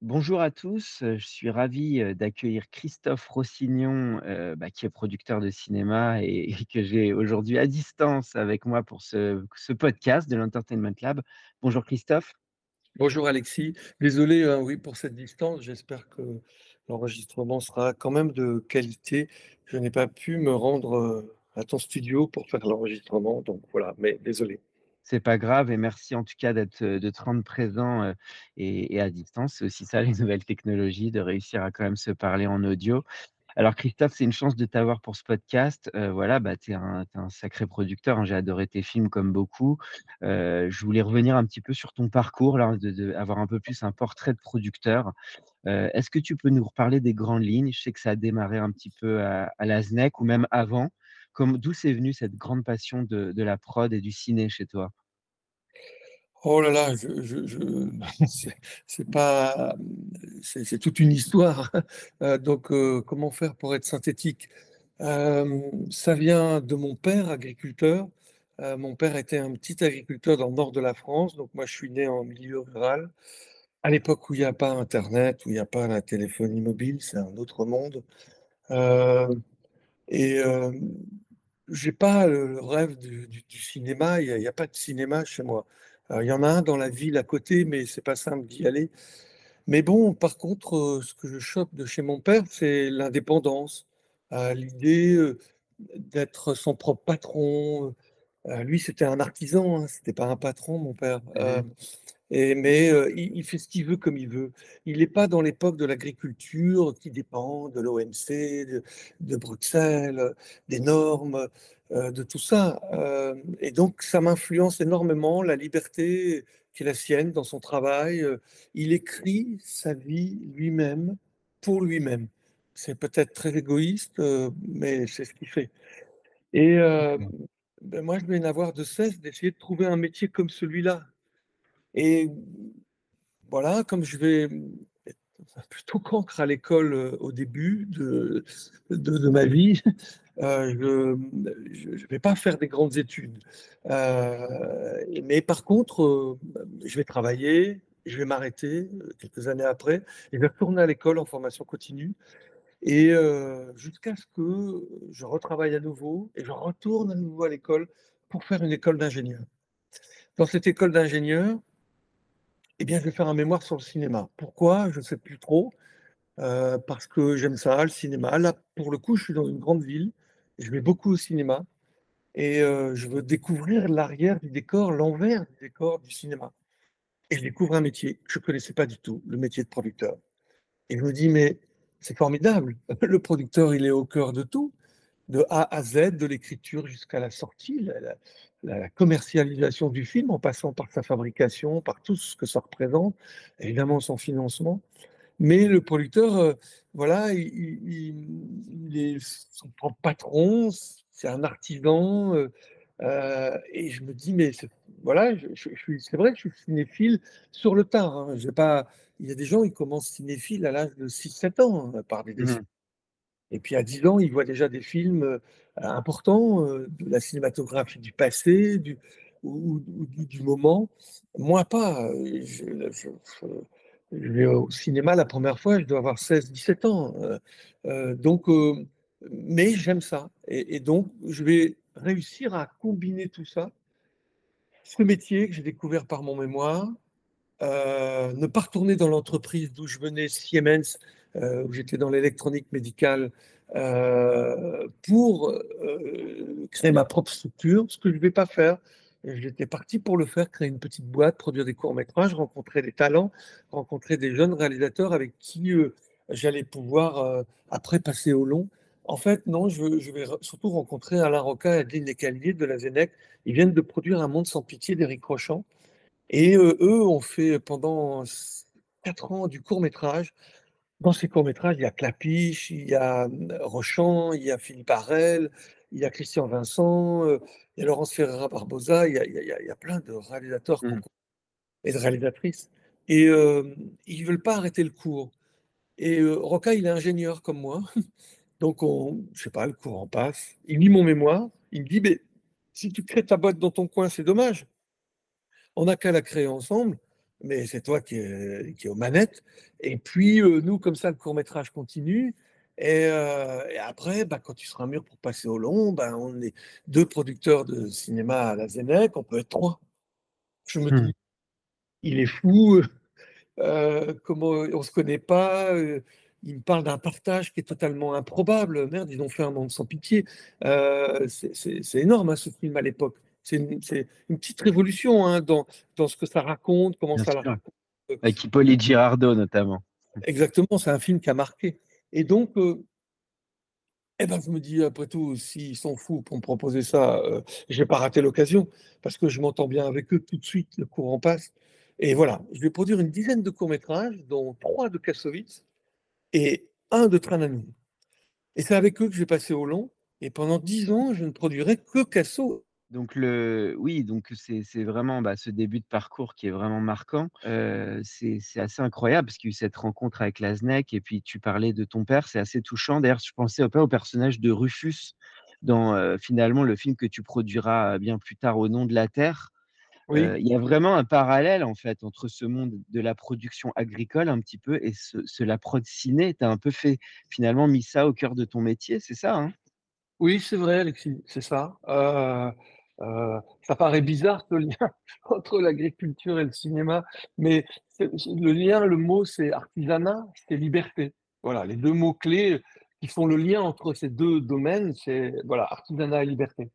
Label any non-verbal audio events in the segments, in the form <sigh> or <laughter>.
Bonjour à tous, je suis ravi d'accueillir Christophe Rossignon, euh, bah, qui est producteur de cinéma et, que j'ai aujourd'hui à distance avec moi pour ce, podcast de l'Entertainment Lab. Bonjour Christophe. Bonjour Alexis. Désolé hein, oui, pour cette distance. J'espère que l'enregistrement sera quand même de qualité. Je n'ai pas pu me rendre euh, à ton studio pour faire l'enregistrement, donc voilà, mais désolé. C'est pas grave et merci en tout cas d'être, de te rendre présent et, à distance. C'est aussi ça <laughs> les nouvelles technologies, de réussir à quand même se parler en audio. Alors Christophe, c'est une chance de t'avoir pour ce podcast. Voilà, bah, tu es, un sacré producteur, hein, j'ai adoré tes films comme beaucoup. Je voulais revenir un petit peu sur ton parcours, là, avoir un peu plus un portrait de producteur. Est-ce que tu peux nous reparler des grandes lignes? Je sais que ça a démarré un petit peu à, à la SNEC ou même avant. D'où c'est venu cette grande passion de, la prod et du ciné chez toi? Oh là là, <laughs> c'est pas, c'est toute une histoire. <laughs> Euh, donc, euh, comment faire pour être synthétique? Euh, ça vient de mon père, agriculteur. Mon père était un petit agriculteur dans le nord de la France. Donc, moi, je suis né en milieu rural. À l'époque où il n'y a pas Internet, où il n'y a pas la téléphonie mobile, c'est un autre monde. Et j'ai pas le rêve du, du- du cinéma. Il n'y a, pas de cinéma chez moi. Il y en a un dans la ville à côté, mais c'est pas simple d'y aller. Mais bon, par contre, ce que je chope de chez mon père, c'est l'indépendance, euh, l'idée d'être son propre patron. Euh, lui, c'était un artisan, hein, c'était pas un patron, mon père. Mhm. Et, mais euh, il, il fait ce qu'il veut comme il veut. Il n'est pas dans l'époque de l'agriculture qui dépend de l'OMC, de, de Bruxelles, des normes, euh, de tout ça. Euh, et donc, ça m'influence énormément, la liberté qui est la sienne dans son travail. Il écrit sa vie lui-même, pour lui-même. C'est peut-être très égoïste, mais c'est ce qu'il fait. Et D'accord. ben moi, je vais n'avoir de cesse d'essayer de trouver un métier comme celui-là. Et voilà, comme je vais être plutôt cancre à l'école euh, au début de, ma vie, <laughs> euh, je ne vais pas faire des grandes études. Euh, mais par contre, je vais travailler, je vais m'arrêter quelques années après, et je vais retourner à l'école en formation continue, et jusqu'à ce que je retravaille à nouveau, et je retourne à nouveau à l'école pour faire une école d'ingénieur. Dans cette école d'ingénieur, eh bien, je vais faire un mémoire sur le cinéma. Pourquoi? Je ne sais plus trop. Euh, parce que j'aime ça, le cinéma. Là, pour le coup, je suis dans une grande ville. Je vais beaucoup au cinéma et euh, je veux découvrir l'arrière du décor, l'envers du décor du cinéma. Et je découvre un métier que je ne connaissais pas du tout, le métier de producteur. Et je me dis, mais c'est formidable. <laughs> Le producteur, il est au cœur de tout, de A à Z, de l'écriture jusqu'à la sortie, la, la- la commercialisation du film, en passant par sa fabrication, par tout ce que ça représente, évidemment son financement. Mais le producteur, euh, voilà, il, il- il- il est son propre patron, c'est un artisan. euh, euh, et je me dis, mais voilà, je, je- c'est vrai que je suis cinéphile sur le tard. hein. Pas, il y a des gens, ils commencent cinéphiles à l'âge de 6-7 ans hein, par des dessins. Mhm. Et puis à 10 ans, ils voient déjà des films euh, importants euh, de la cinématographie du passé, du, ou, du, moment. Moi, pas. euh, Je, vais au cinéma la première fois, je dois avoir 16-17 ans. donc, mais j'aime ça. Et, donc, je vais réussir à combiner tout ça. Ce métier que j'ai découvert par mon mémoire, ne pas retourner dans l'entreprise d'où je venais, Siemens, euh, où j'étais dans l'électronique médicale, pour créer ma propre structure, ce que je ne vais pas faire. J'étais parti pour le faire, créer une petite boîte, produire des courts-métrages, rencontrer des talents, rencontrer des jeunes réalisateurs avec qui j'allais pouvoir après passer au long. En fait, non, je, vais surtout rencontrer Alain Roca et Adeline Lescalier de la Zénec. Ils viennent de produire Un monde sans pitié d'Éric Rochant. Et eux ont fait pendant quatre ans du court-métrage dans ces courts-métrages, il y a Clapiche, il y a Rochant, il y a Philippe Arel, il y a Christian Vincent, il y a Laurence Ferreira Barbosa, il y a, il y a, plein de réalisateurs mmh. et de réalisatrices. Et ils ne veulent pas arrêter le cours. Et Roca, il est ingénieur comme moi. <laughs> Donc, on, je sais pas, le cours en passe. Il lit mon mémoire. Il me dit, mais si tu crées ta boîte dans ton coin, c'est dommage. On n'a qu'à la créer ensemble mais c'est toi qui es, qui aux manettes. Et puis, euh, nous, comme ça, le court métrage continue. Et, euh, après, bah, quand tu seras mûr pour passer au long, bah, on est deux producteurs de cinéma à la Zénec, on peut être trois. Je me dis, mmh. il est fou, euh, comment on ne se connaît pas. il me parle d'un partage qui est totalement improbable. Merde, ils ont fait un monde sans pitié. c'est énorme, hein, ce film à l'époque c'est une, petite révolution hein, dans, dans, ce que ça raconte, comment ça la raconte. Avec Hippolyte Girardot notamment. Exactement, c'est un film qui a marqué. Et donc, euh, eh ben, je me dis, après tout, s'ils sont fous pour me proposer ça, euh, je n'ai pas raté l'occasion, parce que je m'entends bien avec eux tout de suite, le courant passe. Et voilà, je vais produire une dizaine de courts-métrages, dont trois de Kassovitz et un de Tranami. Et c'est avec eux que je vais passer au long. Et pendant dix ans, je ne produirai que Casso donc le oui, donc c'est vraiment, bah, ce début de parcours qui est vraiment marquant. c'est assez incroyable parce qu'il y a eu cette rencontre avec Laznec et puis tu parlais de ton père, c'est assez touchant. D'ailleurs, je pensais au au personnage de Rufus dans, finalement le film que tu produiras, bien plus tard, Au nom de la terre. Oui. il y a vraiment un parallèle, en fait, entre ce monde de la production agricole un petit peu et ce la prod ciné. Tu as un peu fait finalement mis ça au cœur de ton métier, c'est ça, hein? Oui, c'est vrai Alexis, c'est ça. Euh, ça paraît bizarre ce lien <laughs> entre l'agriculture et le cinéma, mais le lien, le mot, c'est artisanat, c'est liberté. Voilà, les deux mots clés qui font le lien entre ces deux domaines, c'est voilà, artisanat et liberté.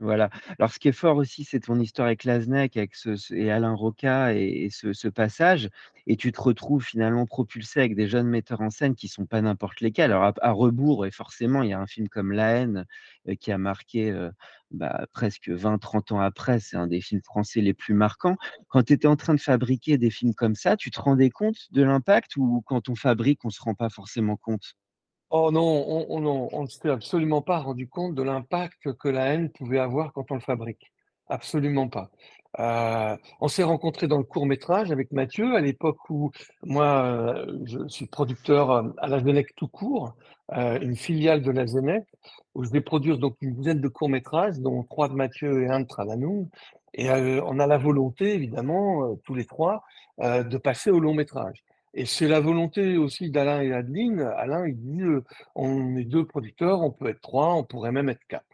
Voilà. Alors, ce qui est fort aussi, c'est ton histoire avec Laznec avec ce, et Alain Roca et, ce, passage. Et tu te retrouves finalement propulsé avec des jeunes metteurs en scène qui sont pas n'importe lesquels. Alors, à, rebours, et forcément, il y a un film comme La haine euh, qui a marqué euh, bah, presque 20-30 ans après. C'est un des films français les plus marquants. Quand tu étais en train de fabriquer des films comme ça, tu te rendais compte de l'impact ou quand on fabrique, on ne se rend pas forcément compte? Oh non, on ne s'est absolument pas rendu compte de l'impact que la haine pouvait avoir quand on le fabrique. Absolument pas. Euh, on s'est rencontrés dans le court métrage avec Mathieu à l'époque où moi euh, je suis producteur euh, à la Zenec tout court, une filiale de la Zenec, où je vais produire donc une dizaine de courts métrages, dont trois de Mathieu et un de Travanoum. Et on a la volonté, évidemment, tous les trois, de passer au long métrage. Et c'est la volonté aussi d'Alain et Adeline. Alain, il dit on est deux producteurs, on peut être trois, on pourrait même être quatre.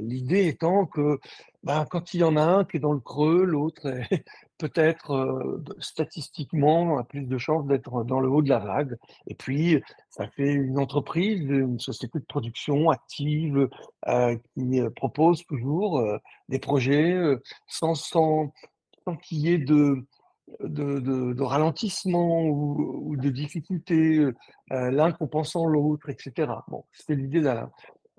L'idée étant que ben, quand il y en a un qui est dans le creux, l'autre <laughs> peut-être statistiquement a plus de chances d'être dans le haut de la vague. Et puis, ça fait une entreprise, une société de production active qui propose toujours des projets sans, sans, sans qu'il y ait de, de, ralentissement ou, de difficulté, euh, l'un compensant l'autre, etc. Bon, c'était l'idée d'Alain.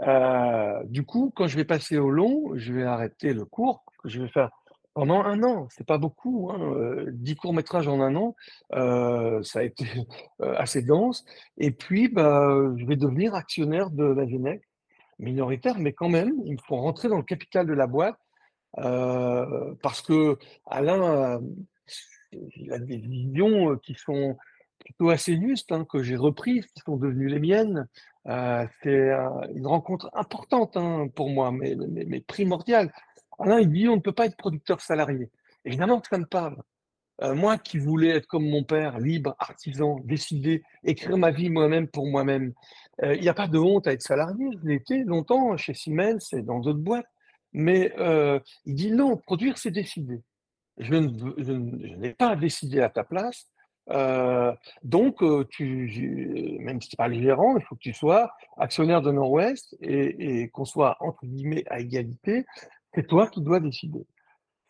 Euh, du coup, quand je vais passer au long, je vais arrêter le court, que je vais faire pendant un an. C'est pas beaucoup, hein, 10 euh, courts-métrages en un an, ça a été <laughs> assez dense. Et puis, bah, je vais devenir actionnaire de la Genève, minoritaire, mais quand même, il me faut rentrer dans le capital de la boîte parce que Alain il a des visions qui sont plutôt assez justes, hein, que j'ai reprises, qui sont devenues les miennes. c'est une rencontre importante hein, pour moi, mais, primordiale. Alain, il dit on ne peut pas être producteur salarié. Évidemment que ça me parle. moi qui voulais être comme mon père, libre, artisan, décider, écrire ma vie moi-même pour moi-même, il n'y a pas de honte à être salarié. Je été longtemps chez Siemens et dans d'autres boîtes. Mais il dit non, produire, c'est décider je, n'ai pas décidé à ta place, Euh, donc, euh, tu, même si tu pas le gérant, il faut que tu sois actionnaire de Nord-Ouest et, et qu'on soit entre guillemets à égalité. C'est toi qui dois décider.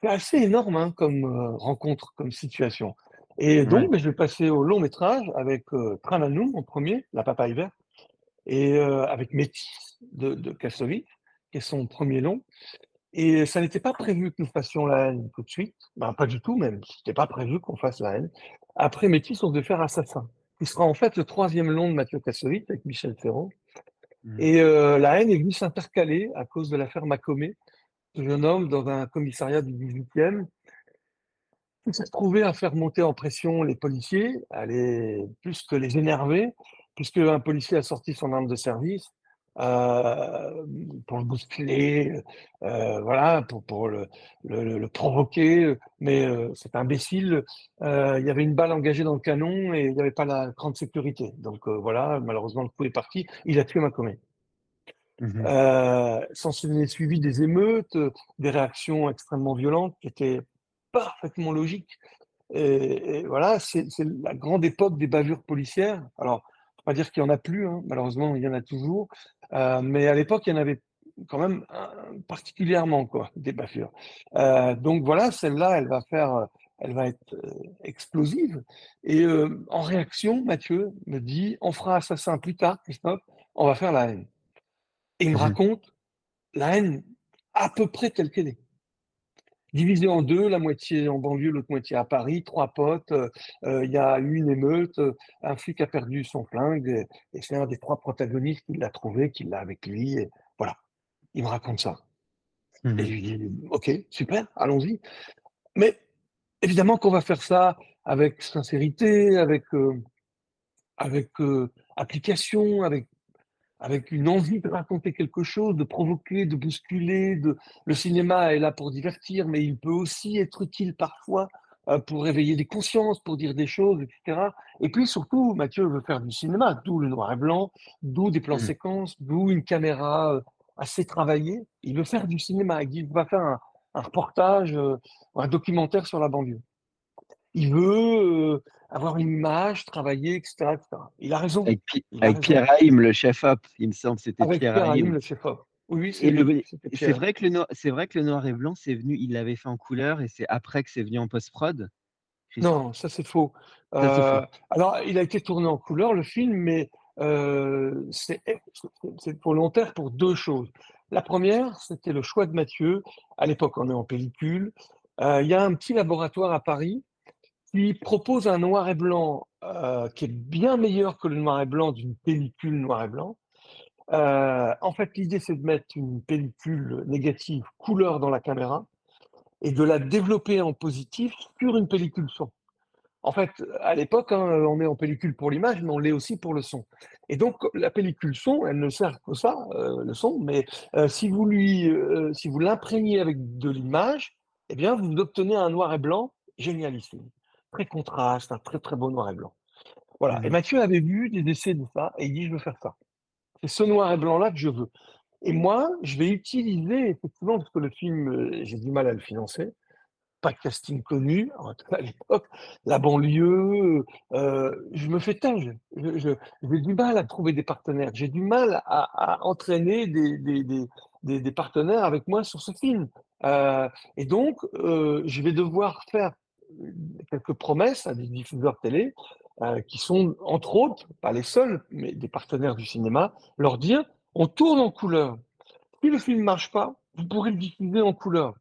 C'est assez énorme hein, comme euh, rencontre, comme situation. Et donc, ben, je vais passer au long métrage avec euh, Trananou en premier, La Papa Hiver, et avec Métis de, de Kassovitz, qui est son premier long. Et ça n'était pas prévu que nous fassions la haine tout de suite. Ben, pas du tout même. C'était pas prévu qu'on fasse la haine. Après Métis, on devait faire Assassin, qui sera en fait le troisième long de Mathieu Kassovitz avec Michel Ferrand. Mmh. Et euh, la haine est venue s'intercaler à cause de l'affaire Macomé, ce jeune homme dans un commissariat du 18e, qui s'est trouvé à faire monter en pression les policiers, à les, plus que les énerver, puisque un policier a sorti son arme de service euh, pour le bousculer, euh, voilà, pour, pour le, le, le, provoquer. Mais euh, c'est imbécile. Euh, il y avait une balle engagée dans le canon et il n'y avait pas la grande sécurité. Donc euh, voilà, malheureusement, le coup est parti. Il a tué Macomé. Mmh sans s'en suivi des émeutes, des réactions extrêmement violentes qui étaient parfaitement logiques. Et, et voilà, c'est la grande époque des bavures policières. Alors, pas dire qu'il y en a plus, hein, malheureusement, il y en a toujours. Euh, mais à l'époque, il y en avait quand même particulièrement quoi, des bavures. Euh, donc voilà, celle-là, elle va faire, elle va être euh, explosive. Et en réaction, Mathieu me dit, on fera assassin plus tard, Christophe, on va faire la haine. Et il me mmh raconte la haine à peu près telle qu'elle est divisé en deux, la moitié en banlieue, l'autre moitié à Paris, trois potes, euh, euh, il y a eu une émeute, euh, un flic a perdu son flingue, et, c'est un des trois protagonistes qui l'a trouvé, qui l'a avec lui, et voilà, il me raconte ça. Mmh et je lui dis, ok, super, allons-y. Mais évidemment qu'on va faire ça avec sincérité, avec, avec application, avec avec une envie de raconter quelque chose, de provoquer, de bousculer. De... Le cinéma est là pour divertir, mais il peut aussi être utile parfois euh, pour réveiller des consciences, pour dire des choses, etc. Et puis surtout, Mathieu veut faire du cinéma, d'où le noir et blanc, d'où des plans mmh. séquences, d'où une caméra euh, assez travaillée. Il veut faire du cinéma, il va faire un, un reportage, euh, un documentaire sur la banlieue. Il veut avoir une image, travailler, etc. Il a raison. Avec, Pierre Haïm, le chef-op, il me semble, c'était Pierre, Pierre Haïm. le chef-op. Oui, c'est vrai que le c'est vrai que le noir et blanc, c'est venu, il l'avait fait en couleur et c'est après que c'est venu en post-prod. Non, ça c'est faux. Euh, alors, il a été tourné en couleur le film, mais euh, c'est volontaire pour deux choses. La première, c'était le choix de Mathieu. À l'époque, on est en pellicule. Euh, il y a un petit laboratoire à Paris propose un noir et blanc euh, qui est bien meilleur que le noir et blanc d'une pellicule noir et blanc. Euh, en fait, l'idée, c'est de mettre une pellicule négative couleur dans la caméra et de la développer en positif sur une pellicule son. En fait, à l'époque, hein, on est en pellicule pour l'image, mais on l'est aussi pour le son. Et donc, la pellicule son, elle ne sert que ça, euh, le son, mais si vous si l'imprégnez avec de l'image, eh bien, vous obtenez un noir et blanc génialissime très contraste, un très très beau noir et blanc. Voilà. Et mmh Mathieu avait vu des essais de ça et il dit je veux faire ça. C'est ce noir et blanc là que je veux. Et moi, je vais utiliser effectivement parce que le film, euh, j'ai du mal à le financer. Pas de casting connu à l'époque, la banlieue. Euh, je me fais tâche. J'ai du mal à trouver des partenaires. J'ai du mal à, entraîner des, des, des, des, partenaires avec moi sur ce film. Euh, et donc, je vais devoir faire quelques promesses à des diffuseurs télé euh, qui sont, entre autres, pas les seuls, mais des partenaires du cinéma, leur dire on tourne en couleur. Si le film ne marche pas, vous pourrez le diffuser en couleur.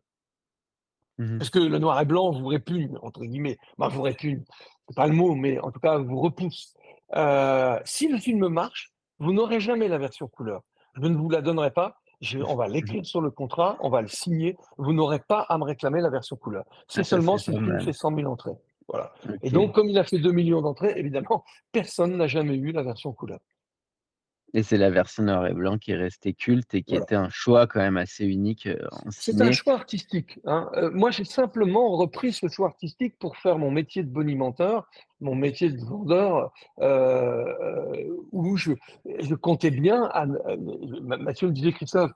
Mmh Parce que le noir et blanc vous répugne, entre guillemets. Bah, vous répugne, c'est pas le mot, mais en tout cas, vous repousse. Euh, si le film marche, vous n'aurez jamais la version couleur. Je ne vous la donnerai pas on va l'écrire sur le contrat, on va le signer. Vous n'aurez pas à me réclamer la version couleur. C'est ah, seulement si le fait 100 000 entrées. Voilà. Et donc, comme il a fait 2 millions d'entrées, évidemment, personne n'a jamais eu la version couleur. Et c'est la version noir et blanc qui est restée culte et qui était un choix quand même assez unique euh, en C'est un choix artistique. Hein. Euh, moi, j'ai simplement repris ce choix artistique pour faire mon métier de bonimenteur, mon métier de vendeur, euh, où je, je, comptais bien. À, Mathieu me disait, Christophe,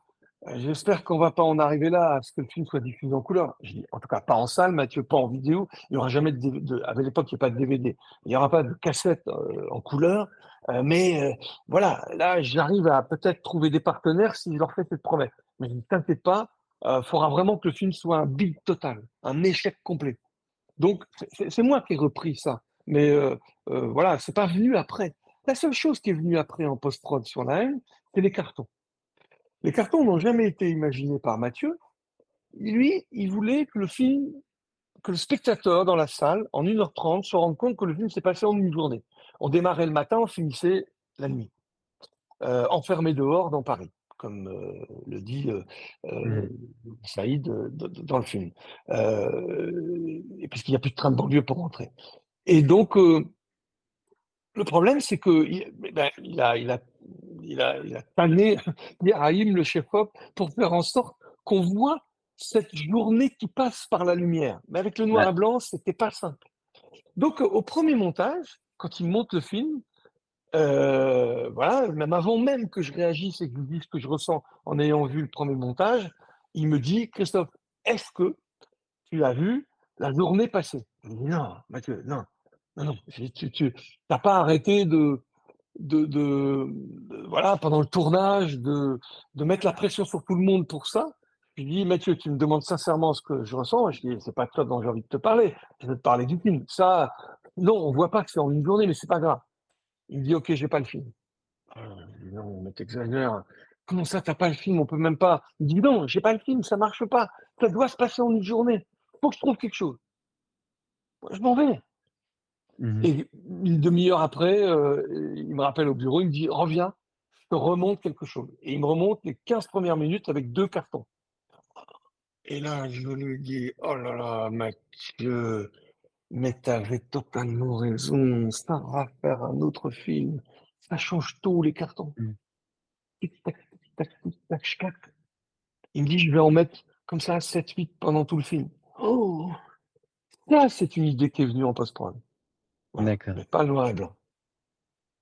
J'espère qu'on va pas en arriver là, à ce que le film soit diffusé en couleur. Je dis, en tout cas, pas en salle, Mathieu, pas en vidéo. Il n'y aura jamais de, à l'époque, il n'y a pas de DVD. Il n'y aura pas de cassette euh, en couleur. Euh, mais euh, voilà, là, j'arrive à peut-être trouver des partenaires si je leur fais cette promesse. Mais ne t'inquiète pas, il faudra vraiment que le film soit un big total, un échec complet. Donc, c'est moi qui ai repris ça. Mais voilà, c'est pas venu après. La seule chose qui est venue après en post-prod sur la haine, c'est les cartons. Les cartons n'ont jamais été imaginés par Mathieu. Lui, il voulait que le film, que le spectateur dans la salle, en 1h30, se rende compte que le film s'est passé en une journée. On démarrait le matin, on finissait la nuit. Euh, enfermé dehors dans Paris, comme euh, le dit euh, mmh. Saïd dans le film. puisqu'il n'y a plus de train de banlieue pour rentrer. Et donc, le problème, c'est qu'il ben, il a, il a il a, il a tanné le chef-op, pour faire en sorte qu'on voit cette journée qui passe par la lumière. Mais avec le noir et blanc, c'était pas simple. Donc, au premier montage, quand il monte le film, euh, voilà, même avant même que je réagisse et que je dise ce que je ressens en ayant vu le premier montage, il me dit Christophe, est-ce que tu as vu la journée Je dis non, Mathieu, non, non, non, tu n'as pas arrêté de, de, voilà, pendant le tournage, de, de mettre la pression sur tout le monde pour ça. Je lui dis, Mathieu, tu me demandes sincèrement ce que je ressens. Je dis, c'est pas toi dont j'ai envie de te parler. Je vais te parler du film. Ça, non, on voit pas que c'est en une journée, mais c'est pas grave. Il dit, ok, j'ai pas le film. Ah, non, mais t'exagères. Comment ça, t'as pas le film? On peut même pas. Il dit, non, j'ai pas le film, ça marche pas. Ça doit se passer en une journée. Faut que je trouve quelque chose. Je m'en vais. Mmh et une demi-heure après, euh, il me rappelle au bureau, il me dit Reviens, je te remonte quelque chose. Et il me remonte les 15 premières minutes avec deux cartons. Et là, je lui dis Oh là là, Mathieu, mais t'avais totalement raison, ça va faire un autre film. Ça change tout, les cartons. Mmh. Tic-tac, tic-tac, tic-tac, Il me dit Je vais en mettre comme ça 7-8 pendant tout le film. Oh Ça, c'est une idée qui est venue en post-prod. D'accord. pas noir et blanc.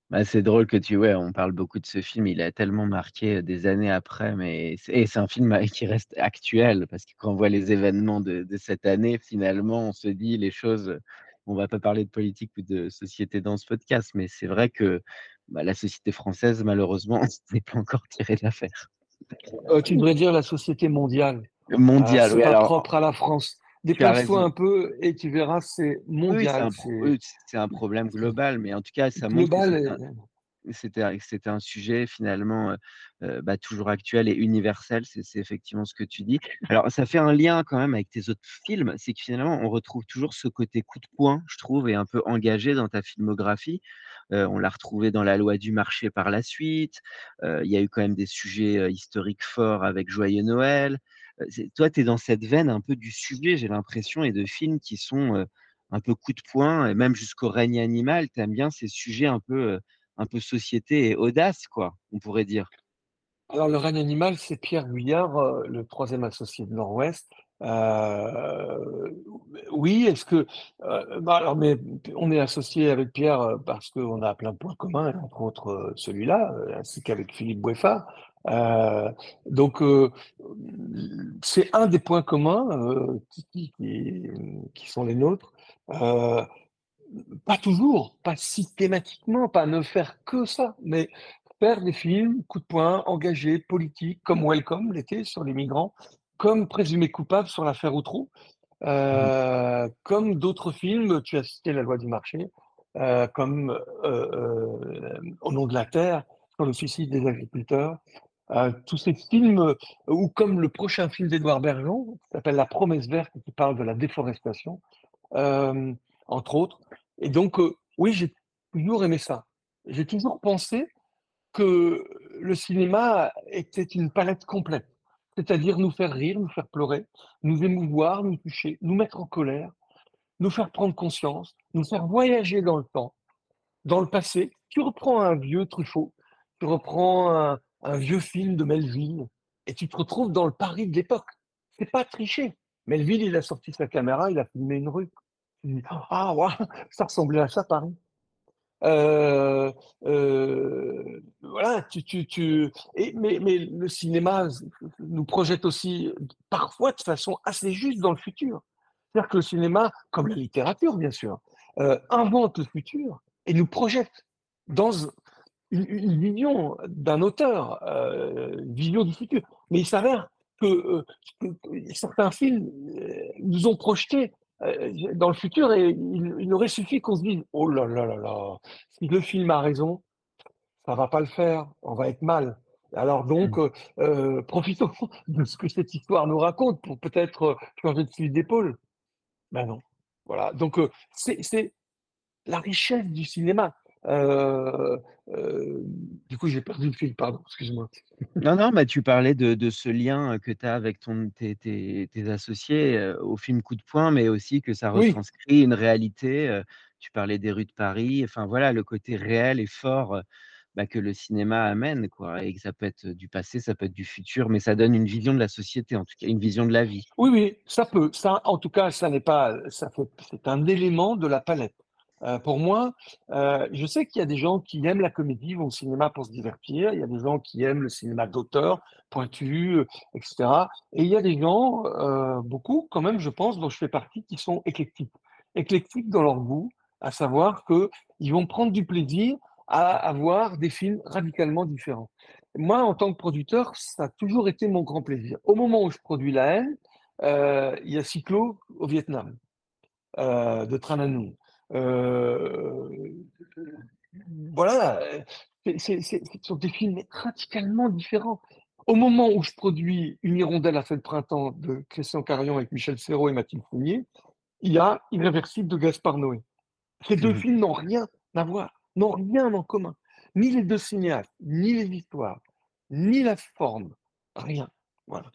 Bah, c'est drôle que tu ouais, on parle beaucoup de ce film, il a tellement marqué, des années après, mais c'est et c'est un film, qui reste actuel parce que quand on voit les événements de de cette année, finalement, on se dit les choses, on va pas parler de politique ou de société dans ce podcast, mais c'est vrai que, bah, la société française, malheureusement, <laughs> n'est pas encore tirée d'affaire. Euh, tu devrais dire la société mondiale. Mondiale, c'est pas propre à la France. Déplace-toi un peu et tu verras, c'est mondial. c'est un, problème global, mais en tout cas, ça que c'était un, sujet finalement bah, toujours actuel et universel, c'est effectivement ce que tu dis. Alors, ça fait un lien quand même avec tes autres films, c'est que finalement, on retrouve toujours ce côté coup de poing, je trouve, et un peu engagé dans ta filmographie. on l'a retrouvé dans La loi du marché par la suite. Il y a eu quand même des sujets historiques forts avec Joyeux Noël toi, tu es dans cette veine un peu du sujet, j'ai l'impression, et de films qui sont un peu coup de poing, et même jusqu'au règne animal, tu aimes bien ces sujets un peu, un peu société et audace, quoi, on pourrait dire. Alors, le règne animal, c'est Pierre Guyard, le troisième associé de Nord-Ouest. oui, est-ce que. Bah, alors, mais on est associé avec Pierre parce qu'on a plein de points communs, entre autres celui-là, ainsi qu'avec Philippe Boueffard. Euh, donc, euh, c'est un des points communs euh, qui, qui, sont les nôtres. pas toujours, pas systématiquement, pas ne faire que ça, mais faire des films, coup de poing, engagés, politiques, comme Welcome l'était sur les migrants, comme Présumé coupable sur l'affaire Outreau, mmh comme d'autres films, tu as cité La loi du marché, comme Au nom de la terre, sur le suicide des agriculteurs, tous ces films, euh, ou comme le prochain film d'Edouard Bergeon, qui s'appelle La promesse verte, qui parle de la déforestation, euh, entre autres. Et donc, euh, oui, j'ai toujours aimé ça. J'ai toujours pensé que le cinéma était une palette complète, c'est-à-dire nous faire rire, nous faire pleurer, nous émouvoir, nous toucher, nous mettre en colère, nous faire prendre conscience, nous faire voyager dans le temps, dans le passé. Tu reprends un vieux Truffaut, tu reprends un, un vieux film de Melville et tu te retrouves dans le Paris de l'époque. C'est pas triché. Melville, il a sorti sa caméra, il a filmé une rue. Tu dis, ah, ouais, ça ressemblait à ça, Paris. Euh, euh, voilà, tu, tu, tu... Mais, mais le cinéma nous projette aussi parfois de façon assez juste dans le futur. C'est-à-dire que le cinéma, comme la littérature bien sûr, euh, invente le futur et nous projette dans une, une vision d'un auteur, euh, une vision du futur. Mais il s'avère que, euh, que, certains films euh, nous ont projeté euh, dans le futur et il, il aurait suffi qu'on se dise oh là là là là si le film a raison ça va pas le faire on va être mal. Alors donc Mmh. euh, profitons <laughs> de ce que cette histoire nous raconte pour peut-être changer de fusil d'épaule. Ben non. Voilà. Donc c'est la richesse du cinéma euh, euh, du coup j'ai perdu le fil pardon excuse-moi Non, non, bah, tu parlais de de ce lien, que tu as avec ton tes tes tes associés, au film Coup de poing, mais aussi que ça oui retranscrit une réalité, tu parlais des rues de Paris, enfin voilà, le côté réel et fort, bah, que le cinéma amène quoi et que ça peut être du passé, ça peut être du futur, mais ça donne une vision de la société, en tout cas, une vision de la vie. Oui, oui, ça peut. Ça, en tout cas, ça n'est pas, ça c'est un élément de la palette. Euh, pour moi, euh, je sais qu'il y a des gens qui aiment la comédie, vont au cinéma pour se divertir. Il y a des gens qui aiment le cinéma d'auteur, pointu, euh, etc. Et il y a des gens, beaucoup quand même, je pense, dont je fais partie, qui sont éclectiques. Éclectiques dans leur goût, à savoir que ils vont prendre du plaisir à avoir des films radicalement différents. Moi, en tant que producteur, ça a toujours été mon grand plaisir. Au moment où je produis La Haine, il y a Cyclo au Vietnam, de Tran. Heu, voilà, c'est c'est ce sont des films radicalement différents. Au moment où je produis Une hirondelle a fait le printemps de Christian Carion avec Michel Serrault et Mathilde Seigner, il y a Irréversible de Gaspard Noé. Ces 2 Mmh films n'ont rien à voir, n'ont rien en commun. Ni les 2 cinéastes, ni les histoires, ni la forme, rien. Voilà.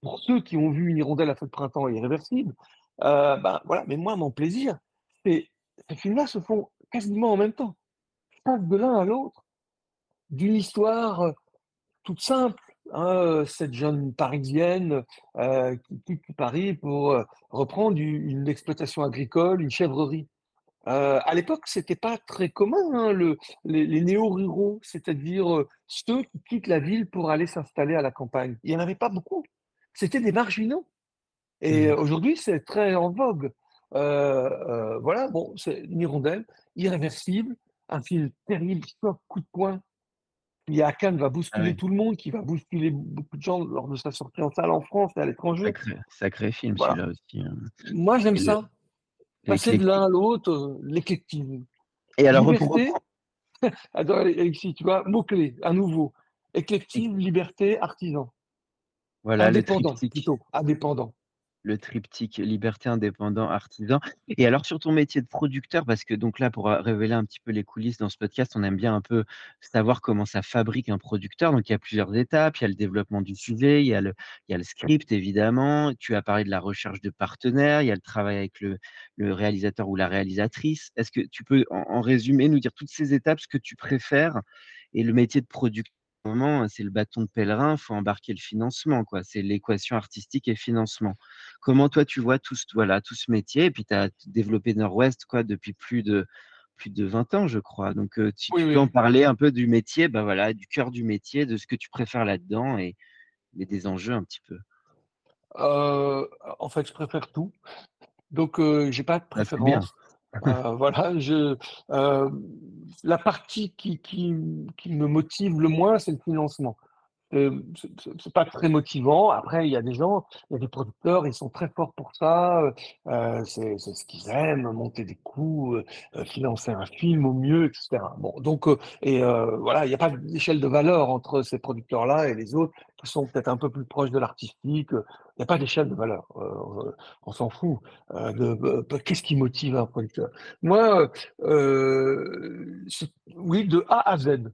Pour ceux qui ont vu Une hirondelle à feu de printemps et Irréversible, heu, ben, voilà, mais moi, mon plaisir, c'est ces films-là se font quasiment en même temps. Je passe de l'un à l'autre, d'une histoire, heu, toute simple, hein, heu, cette jeune parisienne, heu, qui quitte Paris pour, reprendre une exploitation agricole, une chèvrerie. Heu, à l'époque, c'était pas très commun, hein, le les les néo-ruraux, c'est-à-dire, ceux qui quittent la ville pour aller s'installer à la campagne. Il y en avait pas beaucoup. C'était des marginaux et Mmh aujourd'hui, c'est très en vogue. Heu heu, voilà, bon, c'est une hirondelle, Irréversible, un film terrible, choc, coup de poing, à Cannes va Ah bousculer oui, tout le monde, qui va bousculer beaucoup de gens lors de sa sortie en salle en France et à l'étranger. sacré sacré film Voilà. celui-là aussi, hem Moi, j'aime ça, passer de l'un à l'autre, heu, l'éclectisme. et alors, Liberté <laughs> Attends, Alexis, tu vois? Mot-clé, à nouveau. Éclectisme, liberté, artisan. voilà Indépendant, plutôt, indépendant. Le triptyque liberté, indépendant, artisan et alors sur ton métier de producteur, parce que donc là, pour, heu, révéler un petit peu les coulisses dans ce podcast, on aime bien un peu savoir comment ça fabrique un producteur. Donc il y a plusieurs étapes, il y a le développement du sujet, il y a le il y a le script évidemment, tu as parlé de la recherche de partenaires, il y a le travail avec le le réalisateur ou la réalisatrice. Est-ce que tu peux en en résumé nous dire toutes ces étapes, ce que tu préfères et le métier de producteur moment, c'est le bâton de pèlerin, faut embarquer le financement quoi, c'est l'équation artistique et financement. Comment toi tu vois tout ce voilà, tout ce métier? Et puis tu as développé Nord-Ouest quoi depuis plus de plus de 20 ans je crois. Donc, Oui, tu peux en parler un peu du métier, bah, voilà, du cœur du métier, de ce que tu préfères là-dedans et et des enjeux un petit peu. En fait, je préfère tout. Donc, heu, j'ai pas de Bah, préférence. Heu, voilà, je hem, la partie qui qui qui me motive le moins, c'est le financement. Hem, c'est pas très motivant. Après, il y a des gens, il y a des producteurs, ils sont très forts pour ça, heu, c'est ce qu'ils aiment, monter des coûts, financer un film au mieux et cetera. Bon, donc et voilà, il y a pas d'échelle de valeur entre ces producteurs-là et les autres sont peut-être un peu plus proches de l'artistique, heu, il y a pas d'échelle de valeur, heu, on s'en fout, de qu'est-ce qui motive un producteur? Moi, oui, de A à Z.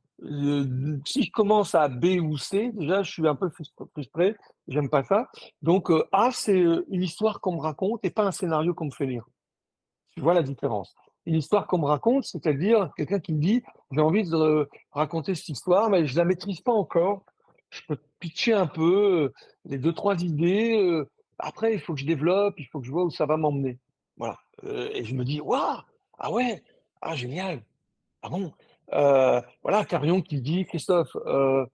Si je commence à B ou C, déjà je suis un peu frustré, j'aime pas ça. Donc A, c'est, une histoire qu'on me raconte et pas un scénario qu'on me fait lire. Tu vois la différence? Une histoire qu'on me raconte, c'est-à-dire quelqu'un qui me dit: «J'ai envie de euh, raconter cette histoire, mais je la maîtrise pas encore. Je peux pitcher un peu, les 2-3 idées, heu, après il faut que je développe, il faut que je vois où ça va m'emmener». Voilà, et je me dis: «Waouh! Ah ouais! Ah génial!» Ah bon? Euh, voilà, Carion qui dit: «Christophe, heu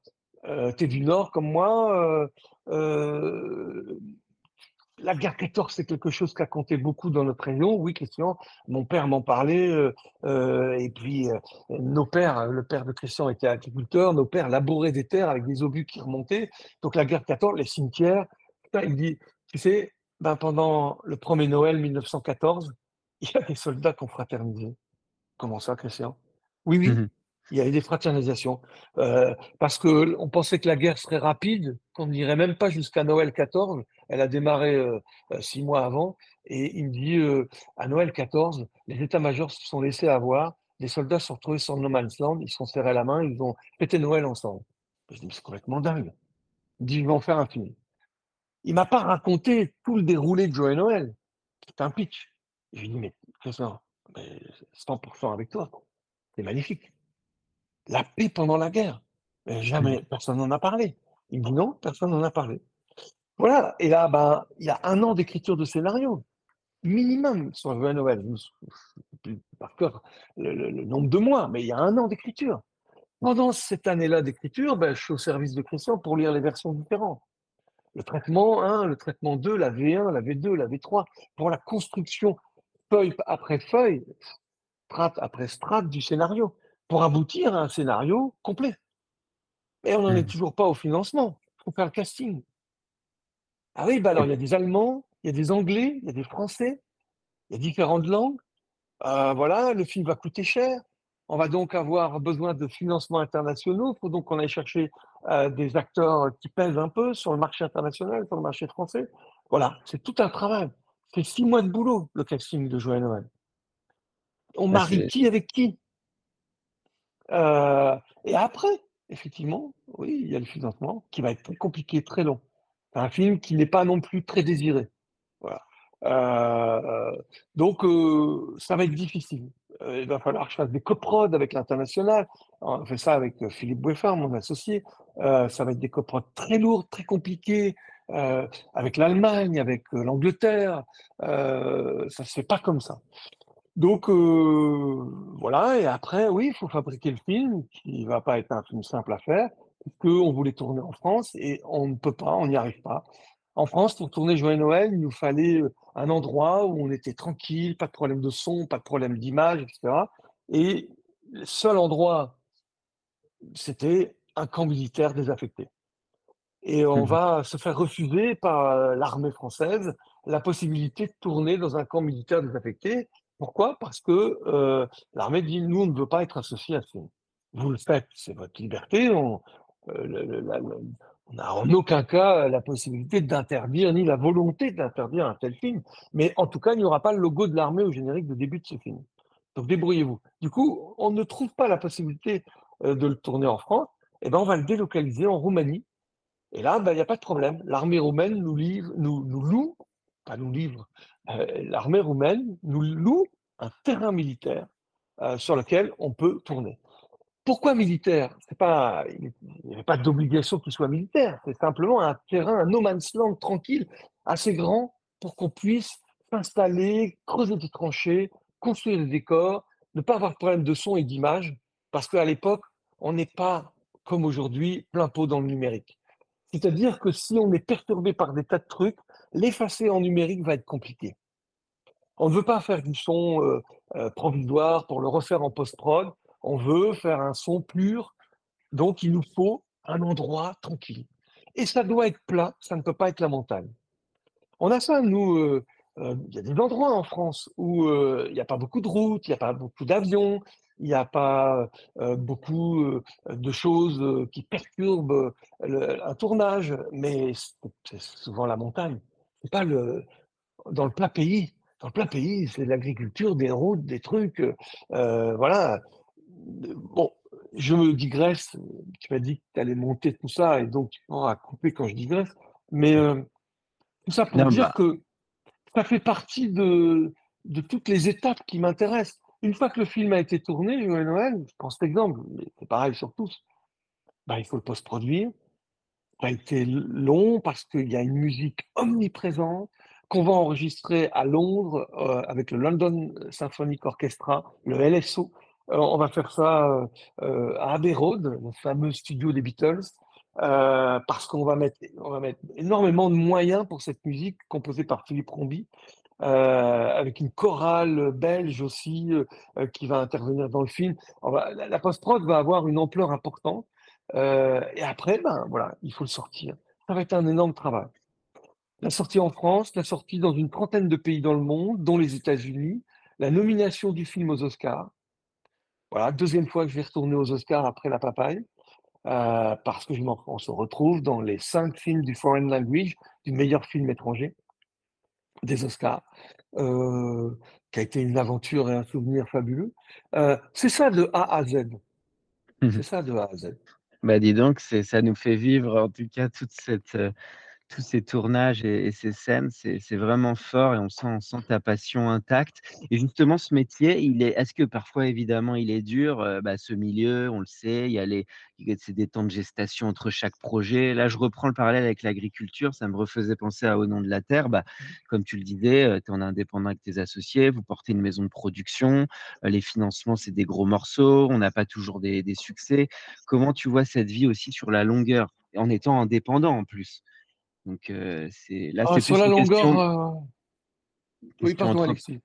heu, tu es du Nord comme moi, la guerre 14, c'est quelque chose qui a compté beaucoup dans notre région». «Oui, Christian, mon père m'en parlait, heu heu et puis, heu, nos pères, le père de Christian était agriculteur, nos pères labouraient des terres avec des obus qui remontaient. Donc la guerre 14, les cimetières». Il dit: «Tu sais, ben, pendant le 1er Noël 1914, il y a des soldats fraternisé». «Comment ça, Christian?» «Oui, Mmh oui, mh. Il y avait des fraternisations, heu, parce qu'on pensait que la guerre serait rapide, qu'on n'irait même pas jusqu'à Noël 14. Elle a démarré, heu heu, 6 mois avant et il me dit, «À Noël 14, les états-majors se sont laissés avoir, les soldats se sont retrouvés sur No Man's Land, ils se sont serrés la main, ils ont fêté Noël ensemble». Je dis: «Mais c'est complètement dingue». Il dit: «Je vais en faire un film». Il m'a pas raconté tout le déroulé de Joyeux Noël. C'était un pitch. Je lui dis: «Mais Christian, mais 100% avec toi, c'est magnifique. La paix pendant la guerre, mh. jamais personne n'en a parlé». Il me dit: «Non, personne n'en a parlé». Voilà et là, ben, il y a 1 an d'écriture de scénario, minimum sur Joyeux Noël. Par cœur le le le nombre de mois, mais il y a 1 an d'écriture. Pendant cette année-là d'écriture, bah, je suis au service de Christian pour lire les versions différentes. Le traitement 1, le traitement 2, la V1, la V2, la V3, pour la construction feuille après feuille, strate après strate du scénario, pour aboutir à un scénario complet. Et on n'en est Mmh. toujours pas au financement. Il faut faire le casting. Ah oui, bah, alors il y a des Allemands, il y a des Anglais, il y a des Français, il y a différentes langues. Heu, voilà, le film va coûter cher. On va donc avoir besoin de financements internationaux. Il faut donc qu'on aille chercher, heu, des acteurs qui pèsent un peu sur le marché international, sur le marché français. Voilà, c'est tout un travail. C'est 6 mois de boulot, le casting de Joyeux Noël. On bah, marie qui avec qui? Et après, effectivement, oui, il y a le financement qui va être très compliqué, très long. C'est un film qui n'est pas non plus très désiré. Voilà. Donc ça va être difficile. Il va falloir que je fasse des coprods avec l'international. On fait ça avec, Philippe Boiffard, mon associé. Ça va être des coprods très lourds, très compliqués, heu, avec l'Allemagne, avec, l'Angleterre. Ça se fait pas comme ça. Donc heu, voilà et après, oui, il faut fabriquer le film qui va pas être un film simple à faire, puisqu'on voulait tourner en France et on ne peut pas, on n'y arrive pas. En France, pour tourner Joyeux Noël, il nous fallait, heu, un endroit où on était tranquille, pas de problème de son, pas de problème d'image et cetera et le seul endroit, c'était un camp militaire désaffecté et on mmh mh. va se faire refuser par, heu, l'armée française la possibilité de tourner dans un camp militaire désaffecté. Pourquoi? Parce que, heu, l'armée dit: «Nous, on ne veut pas être associés à ce film. Vous le faites, c'est votre liberté, on, n'a en aucun cas, la possibilité d'interdire, ni la volonté d'interdire un tel film, mais en tout cas, il n'y aura pas le logo de l'armée au générique de début de ce film. Donc débrouillez-vous». Du coup, on ne trouve pas la possibilité, heu, de le tourner en France et ben, on va le délocaliser en Roumanie et là, bah, il y a pas de problème. L'armée roumaine nous nous loue, pas nous livre, l'armée roumaine nous loue un terrain militaire, heu, sur lequel on peut tourner. Pourquoi militaire? Pas il n'y avait pas d'obligation qu'il soit militaire, c'est simplement un terrain, un no man's land tranquille, assez grand pour qu'on puisse s'installer, creuser des tranchées, construire des décors, ne pas avoir de problème de son et d'image, parce qu'à l'époque, on n'est pas comme aujourd'hui, plein pot dans le numérique. C'est-à-dire que si on est perturbé par des tas de trucs, l'effacer en numérique va être compliqué. On ne veut pas faire du son, heu heu, provisoire pour le refaire en post-prod. On veut faire un son pur, donc il nous faut un endroit tranquille et ça doit être plat, ça ne peut pas être la montagne. On a ça nous, heu, il y a des endroits en France où, il y a pas beaucoup de routes, il y a pas beaucoup d'avions, il y a pas, beaucoup, de choses, qui perturbent, un tournage, mais c'est souvent la montagne. C'est pas le dans le plat pays. Dans le plat pays, c'est de l'agriculture, des routes, des trucs, heu heu, voilà. Bon, je me digresse, tu m'as dit que tu allais monter tout ça et donc tu pourras couper quand je digresse, mais heu, tout ça pour Non, dire bah que ça fait partie de de toutes les étapes qui m'intéressent. Une fois que le film a été tourné, Joyeux Noël, je prends cet exemple, mais c'est pareil sur tous, bah, il faut le post-produire. A été long parce qu'il y a une musique omniprésente qu'on va enregistrer à Londres, heu, avec le London Symphonic Orchestra, le LSO, on va faire ça à Abbey Road, le fameux studio des Beatles, parce qu'on va mettre, va mettre énormément de moyens pour cette musique composée par Philippe Rombi, avec une chorale belge aussi qui va intervenir dans le film. la post-prod va avoir une ampleur importante. Et après, ben voilà, il faut le sortir. Ça va être un énorme travail. La sortie en France, la sortie dans une trentaine de pays dans le monde, dont les États-Unis, la nomination du film aux Oscars. Voilà, deuxième fois que je vais retourner aux Oscars après La Papaye, euh, parce que je on se retrouve dans les cinq films du Foreign Language, du meilleur film étranger des Oscars, euh, qui a été une aventure et un souvenir fabuleux. Euh, c'est ça de A à Z. Mmh c'est ça de A à Z. Bah dis donc, ça nous fait vivre en tout cas toute cette tous ces tournages et, ces scènes, c'est vraiment fort et on sent, on sent ta passion intacte. Et justement, ce métier, il est, est-ce que parfois, évidemment, il est dur euh, bah, Ce milieu, on le sait, il y a les, c'est des temps de gestation entre chaque projet. Là, je reprends le parallèle avec l'agriculture, ça me refaisait penser à Au nom de la terre. Bah, comme tu le disais, euh, tu es en indépendant avec tes associés, vous portez une maison de production, euh, les financements, c'est des gros morceaux, on n'a pas toujours des, des succès. Comment tu vois cette vie aussi sur la longueur, en étant indépendant en plus? Donc, c'est là, ah, c'est sur la longueur. Oui, pardon, Alexis.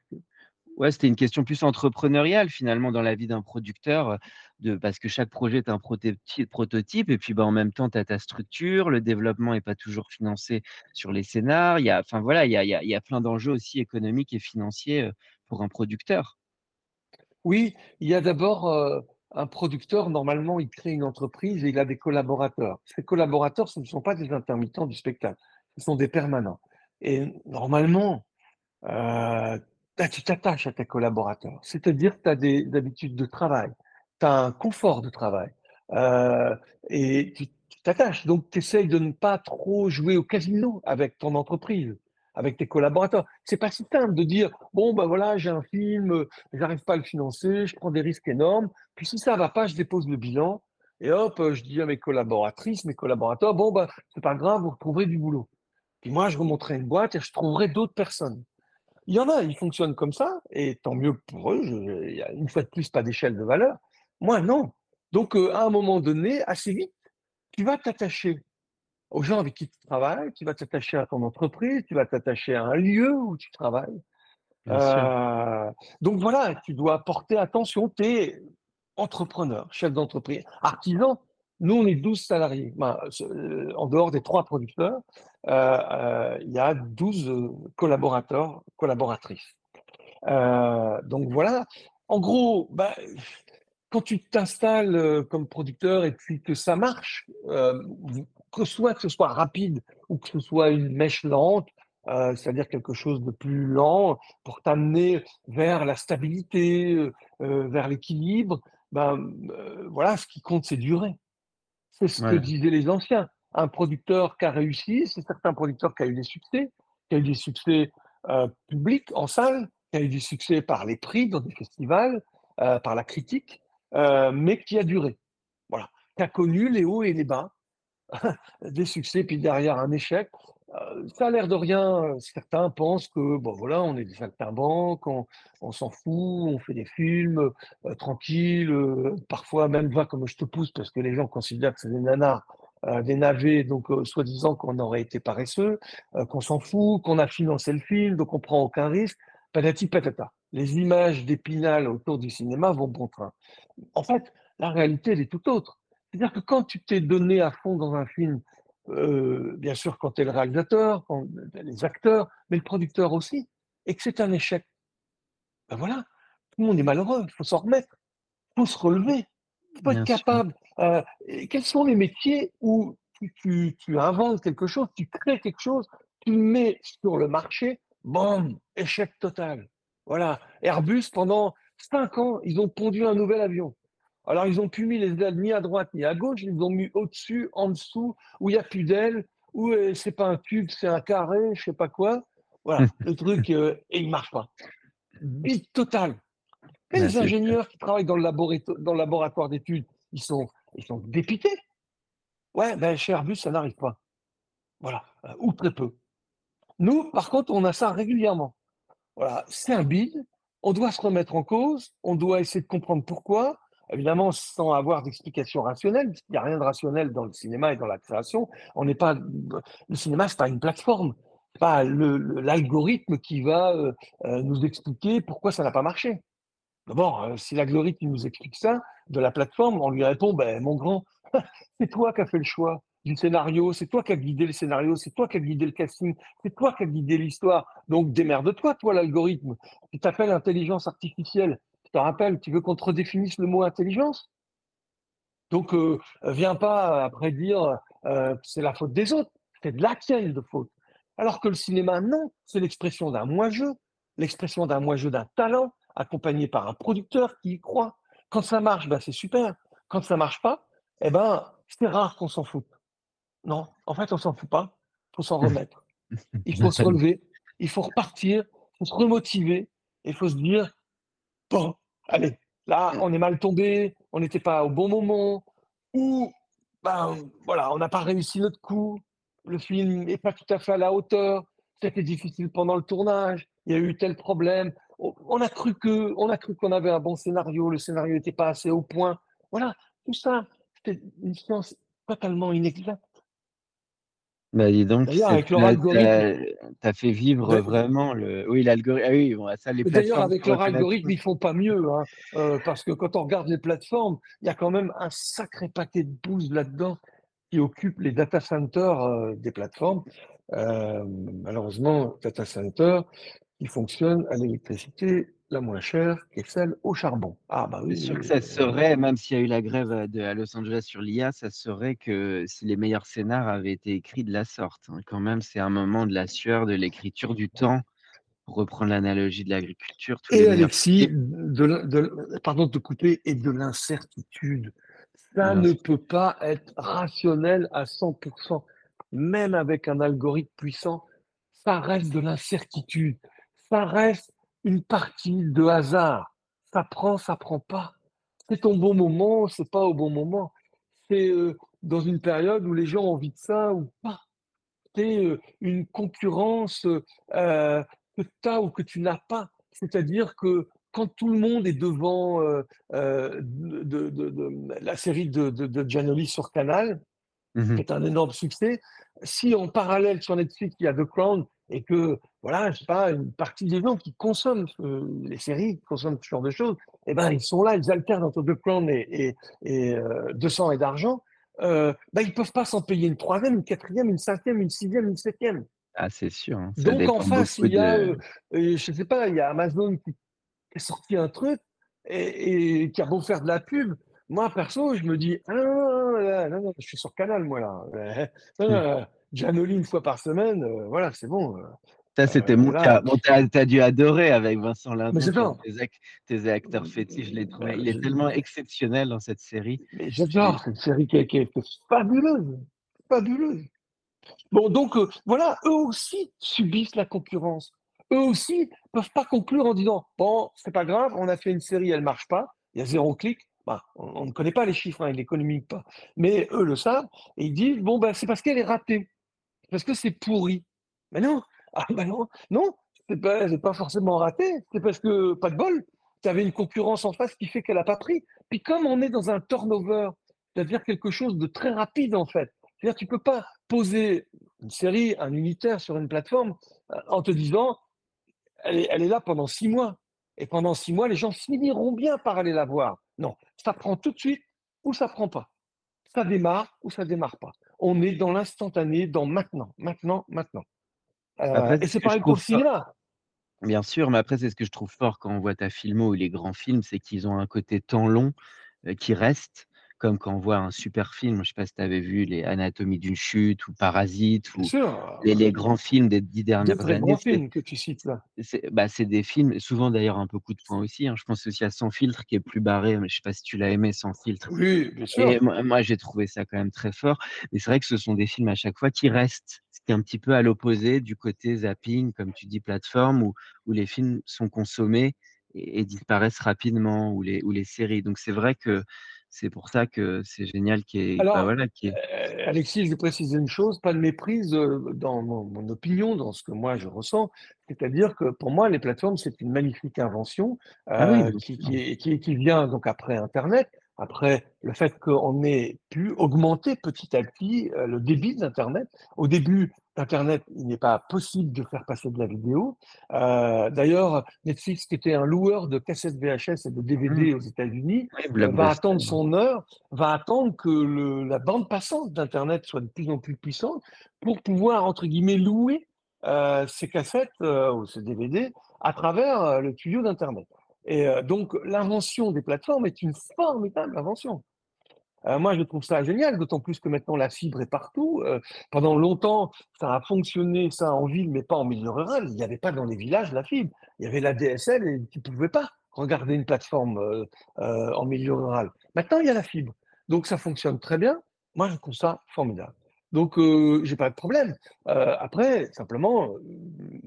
Ouais, c'était une question plus entrepreneuriale finalement dans la vie d'un producteur, de, parce que chaque projet est un prototype, et puis bah, en même temps, tu as ta structure, le développement n'est pas toujours financé sur les scénars, il y a, enfin, voilà, il y a, il y a plein d'enjeux aussi économiques et financiers pour un producteur. Oui, il y a d'abord un producteur, normalement, il crée une entreprise et il a des collaborateurs. Ces collaborateurs, ce ne sont pas des intermittents du spectacle, ce sont des permanents. Et normalement, euh, tu t'attaches à tes collaborateurs, c'est-à-dire que tu as des habitudes de travail, tu as un confort de travail, euh, et tu t'attaches. Donc, tu essayes de ne pas trop jouer au casino avec ton entreprise avec tes collaborateurs. C'est pas si simple de dire bon ben voilà j'ai un film, euh, j'arrive pas à le financer, je prends des risques énormes. Puis si ça va pas, je dépose le bilan et hop, euh, je dis à mes collaboratrices, mes collaborateurs bon ben c'est pas grave, vous retrouverez du boulot. Puis moi je remonterai une boîte et je trouverai d'autres personnes. Il y en a, ils fonctionnent comme ça et tant mieux pour eux. une fois de plus pas d'échelle de valeur. Moi non. Donc euh, à un moment donné, assez vite, tu vas t'attacher aux gens avec qui tu travailles, tu vas t'attacher à ton entreprise, tu vas t'attacher à un lieu où tu travailles. Euh, donc voilà, tu dois porter attention, tu es entrepreneur, chef d'entreprise, artisan. Nous, on est 12 salariés. Ben, euh, en dehors des trois producteurs, euh, il y a 12 collaborateurs, collaboratrices. donc voilà, en gros, ben, quand tu t'installes comme producteur et puis que ça marche, que soit que ce soit rapide ou que ce soit une mèche lente, euh, c'est-à-dire quelque chose de plus lent pour t'amener vers la stabilité, euh, euh, vers l'équilibre, ben, voilà, ce qui compte, c'est durer. C'est ce que disaient les anciens. Un producteur qui a réussi, c'est certains producteurs qui a eu des succès, qui a eu des succès publics en salle, qui a eu du succès par les prix dans des festivals, par la critique, mais qui a duré. Voilà, qui a connu les hauts et les bas, <laughs> des succès, puis derrière un échec. Euh, ça a l'air de rien. Euh, certains pensent que bon voilà, on est des saltimbanques, on, on s'en fout, on fait des films euh, tranquilles, parfois même va comme je te pousse parce que les gens considèrent que c'est des nanars, des navets, donc soi-disant qu'on aurait été paresseux, qu'on s'en fout, qu'on a financé le film, donc on prend aucun risque. Patati patata. Les images d'épinal autour du cinéma vont bon train. En fait, la réalité elle est tout autre. C'est-à-dire que quand tu t'es donné à fond dans un film, euh, bien sûr quand tu es le réalisateur, quand, les acteurs, mais le producteur aussi, et que c'est un échec, ben voilà, tout le monde est malheureux, il faut s'en remettre, il faut se relever, il faut être capable. Euh, quels sont les métiers où tu, tu, inventes quelque chose, tu crées quelque chose, tu mets sur le marché, boum, échec total. Voilà, Airbus, pendant cinq ans, ils ont pondu un nouvel avion. Alors, ils ont pu mis les ailes ni à droite ni à gauche, ils ont mis au-dessus, en dessous, où il n'y a plus d'ailes, où euh, c'est pas un tube, c'est un carré, je sais pas quoi. Voilà, <laughs> le truc, euh, et il marche pas. Bite total. Et les ingénieurs qui travaillent dans le, dans le laboratoire d'études, ils sont, ils sont dépités. Ouais, ben chez Airbus, ça n'arrive pas. Voilà, euh, ou très peu. Nous, par contre, on a ça régulièrement. Voilà, c'est un bide, on doit se remettre en cause, on doit essayer de comprendre pourquoi, évidemment sans avoir d'explication rationnelle, il n'y a rien de rationnel dans le cinéma et dans la création. On n'est pas, le cinéma, c'est pas une plateforme, pas l'algorithme qui va euh, euh, nous expliquer pourquoi ça n'a pas marché. D'abord, euh, si l'algorithme nous explique ça de la plateforme, on lui répond, ben, mon grand, <laughs> c'est toi qui as fait le choix du scénario, c'est toi qui as guidé le scénario, c'est toi qui as guidé le casting, c'est toi qui as guidé l'histoire. Donc démerde-toi, toi, l'algorithme. Tu t'appelles intelligence artificielle. Je te rappelle, tu veux qu'on te redéfinisse le mot intelligence? Donc euh, viens pas après dire euh, c'est la faute des autres, c'est de la tienne de faute. Alors que le cinéma, non, c'est l'expression d'un moi-jeu, l'expression d'un moi-jeu d'un talent, accompagné par un producteur qui y croit. Quand ça marche, ben, c'est super. Quand ça marche pas, eh ben, c'est rare qu'on s'en foute. Non, en fait, on s'en fout pas. Il faut s'en remettre. <laughs> Il faut se relever. Il faut repartir. Il faut se remotiver. Il faut se dire bon, allez, là, on est mal tombé. On n'était pas au bon moment. Ou, ben, voilà, on n'a pas réussi notre coup. Le film n'est pas tout à fait à la hauteur. C'était difficile pendant le tournage. Il y a eu tel problème. On a cru que, on a cru qu'on avait un bon scénario. Le scénario n'était pas assez au point. Voilà, tout ça, c'était une science totalement inexacte. Bah, dis donc, D'ailleurs, avec leur algorithme. Tu as fait vivre vraiment le. Oui, l'algorithme. Ah oui, bon, ça, les D'ailleurs, avec leur algorithme, ils font pas mieux. Hein, euh, parce que quand on regarde les plateformes, il y a quand même un sacré paquet de bouses là-dedans qui occupent les data centers euh, des plateformes. Euh, malheureusement, data center qui fonctionne à l'électricité la moins chère, qui est celle au charbon. Ah bah oui. C'est sûr que ça serait, même s'il y a eu la grève de, à Los Angeles sur l'IA, ça serait que si les meilleurs scénars avaient été écrits de la sorte. Hein. Quand même, c'est un moment de la sueur, de l'écriture, du temps. Pour reprendre l'analogie de l'agriculture. Et Alexis, de, pardon de te couper, et de l'incertitude. Ça ne peut pas être rationnel à 100%. Même avec un algorithme puissant, ça reste de l'incertitude. Ça reste une partie de hasard. Ça prend, ça prend pas. C'est ton bon moment, c'est pas au bon moment. C'est euh, dans une période où les gens ont envie de ça ou pas. C'est euh, une concurrence euh, que tu as ou que tu n'as pas. C'est-à-dire que quand tout le monde est devant de, la série de, de, Giannoli sur Canal, mmh qui est un énorme succès, si en parallèle sur Netflix il y a The Crown et que, voilà, je sais pas, une partie des gens qui consomment les séries, qui consomment ce genre de choses, eh ben, ils sont là, ils alternent entre The Crown et, et, et euh, 200 et d'argent, euh, ben, ils peuvent pas s'en payer une troisième, une quatrième, une cinquième, une sixième, une septième. Ah, c'est sûr. Hein. Donc, en face, il y a, euh, je sais pas, il y a Amazon qui, a sorti un truc et, et, qui a beau faire de la pub. Moi, perso, je me dis, ah non, non, non, je suis sur Canal, moi, là. Mmh. Janoli une fois par semaine, euh, voilà, c'est bon. Euh, ça, c'était mon cas. Bon, dû adorer avec Vincent Lindon. Tes, tes, acteurs fétiches, je l'ai trouvé. Il est tellement exceptionnel dans cette série. J'adore cette série qui est, fabuleuse. Fabuleuse. Bon, donc, euh, voilà, eux aussi subissent la concurrence. Eux aussi peuvent pas conclure en disant Bon, c'est pas grave, on a fait une série, elle marche pas, il y a zéro clic. Bah, on, ne connaît pas les chiffres, hein, ils ne les communiquent pas. Mais eux le savent et ils disent Bon, ben, c'est parce qu'elle est ratée parce que c'est pourri. Mais non, ah ben non, non, c'est pas, pas forcément raté, c'est parce que, pas de bol, tu avais une concurrence en face qui fait qu'elle n'a pas pris. Puis comme on est dans un turnover, c'est-à-dire quelque chose de très rapide en fait, c'est-à-dire tu peux pas poser une série, un unitaire sur une plateforme euh, en te disant, elle est, elle est là pendant six mois. Et pendant six mois, les gens finiront bien par aller la voir. Non, ça prend tout de suite ou ça prend pas. Ça démarre ou ça démarre pas on est dans l'instantané, dans maintenant, maintenant, maintenant. Euh, et c'est pareil pour le cinéma. Bien sûr, mais après, c'est ce que je trouve fort quand on voit ta filmo ou les grands films, c'est qu'ils ont un côté temps long euh, qui reste comme quand on voit un super film, je ne sais pas si tu avais vu les Anatomies d'une chute ou Parasite ou les, grands films des dix dernières très années. films que tu cites là. Bah, c'est des films, souvent d'ailleurs un peu coup de poing aussi. Hein. Je pense aussi à Sans filtre qui est plus barré, mais je ne sais pas si tu l'as aimé Sans filtre. Oui, bien sûr. Et moi, j'ai trouvé ça quand même très fort. Mais c'est vrai que ce sont des films à chaque fois qui restent, ce qui est un petit peu à l'opposé du côté zapping, comme tu dis, plateforme, où, où les films sont consommés et, disparaissent rapidement, ou les, ou les séries. Donc c'est vrai que c'est pour ça que c'est génial qu'il y ait, bah, Alors, voilà, qu'il y ait heu, Alexis, je vais préciser une chose, pas de méprise, dans mon mon opinion, dans ce que moi je ressens. C'est-à-dire que pour moi, les plateformes, c'est une magnifique invention, ah oui, bien qui qui est qui qui vient donc après internet, après le fait qu'on ait pu augmenter petit à petit, heu, le débit d'internet. Au début, internet, il n'est pas possible de faire passer de la vidéo. Heu, d'ailleurs, Netflix, qui était un loueur de cassettes VHS et de Mmh. DVD aux États-Unis, Oui, heu, va attendre son heure va attendre que le la bande passante d'internet soit de plus en plus puissante pour pouvoir, entre guillemets, «louer», ces cassettes, heu, ou ces DVD à travers, le tuyau d'internet et donc l'invention des plateformes est une formidable invention. Heu, moi, je trouve ça génial, d'autant plus que maintenant la fibre est partout. Heu, pendant longtemps, ça a fonctionné ça en ville, mais pas en milieu rural. Il n'y avait pas dans les villages la fibre. Il y avait la DSL et tu pouvais pas regarder une plateforme, heu, en milieu rural. Maintenant, il y a la fibre, donc ça fonctionne très bien. Moi, je trouve ça formidable. Donc heu, j'ai pas de problème. Après, simplement,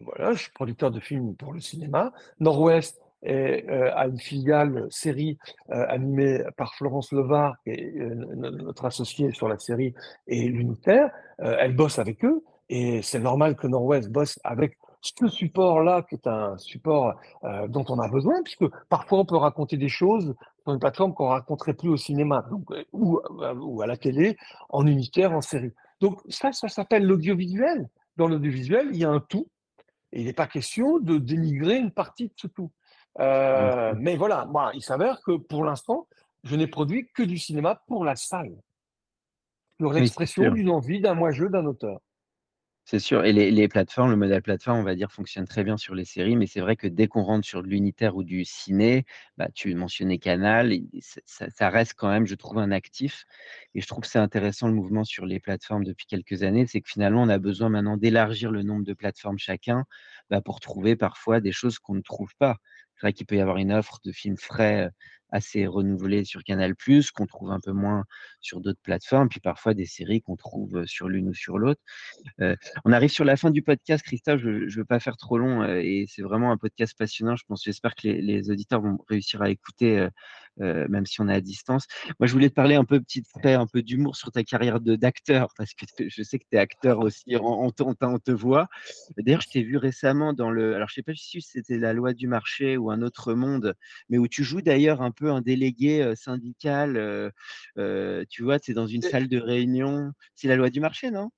voilà, je suis producteur de films pour le cinéma. Nord-Ouest est, heu, a une filiale série heu, animé par Florence Levard, notre associée sur la série et l'unitaire. Elle bosse avec eux et c'est normal que Nord-Ouest bosse avec ce support-là, qui est un support, dont on a besoin, puisque parfois on peut raconter des choses sur une plateforme qu'on raconterait plus au cinéma, à ou à la télé, en unitaire, en série. Donc ça, ça s'appelle l'audiovisuel. Dans l'audiovisuel, il y a un tout et il n'est pas question de dénigrer une partie de ce tout. Heu, sûr. mais voilà, moi, il s'avère que pour l'instant, je n'ai produit que du cinéma pour la salle, pour l'expression d'une envie, d'un moi-je, d'un auteur. C'est sûr et les les plateformes, le modèle plateforme, on va dire, fonctionne très bien sur les séries, mais c'est vrai que dès qu'on rentre sur de l'unitaire ou du ciné, bah, tu mentionnais Canal et ça ça ça reste quand même, je trouve, un actif et je trouve que c'est intéressant le mouvement sur les plateformes depuis quelques années. C'est que finalement, on a besoin maintenant d'élargir le nombre de plateformes chacun, bah, pour trouver parfois des choses qu'on ne trouve pas. C'est vrai qu'il peut y avoir une offre de films frais, heu, assez renouvelée sur Canal+, qu'on trouve un peu moins sur d'autres plateformes, puis parfois des séries qu'on trouve, sur l'une ou sur l'autre. On arrive sur la fin du podcast, Christophe, je ne veux pas faire trop long, et c'est vraiment un podcast passionnant. Je pense j'espère que les les auditeurs vont réussir à écouter, même si on est à distance. Moi, je voulais te parler un peu petit trait, un peu d'humour sur ta carrière d'acteur, parce que je sais que tu es acteur <laughs> aussi, on on te on te on te voit. D'ailleurs, je t'ai vu récemment dans le alors je sais pas si c'était La loi du marché ou Un autre monde, mais où tu joues d'ailleurs un peu un délégué, syndical, tu vois? Tu es dans une salle de réunion. C'est La loi du marché, non?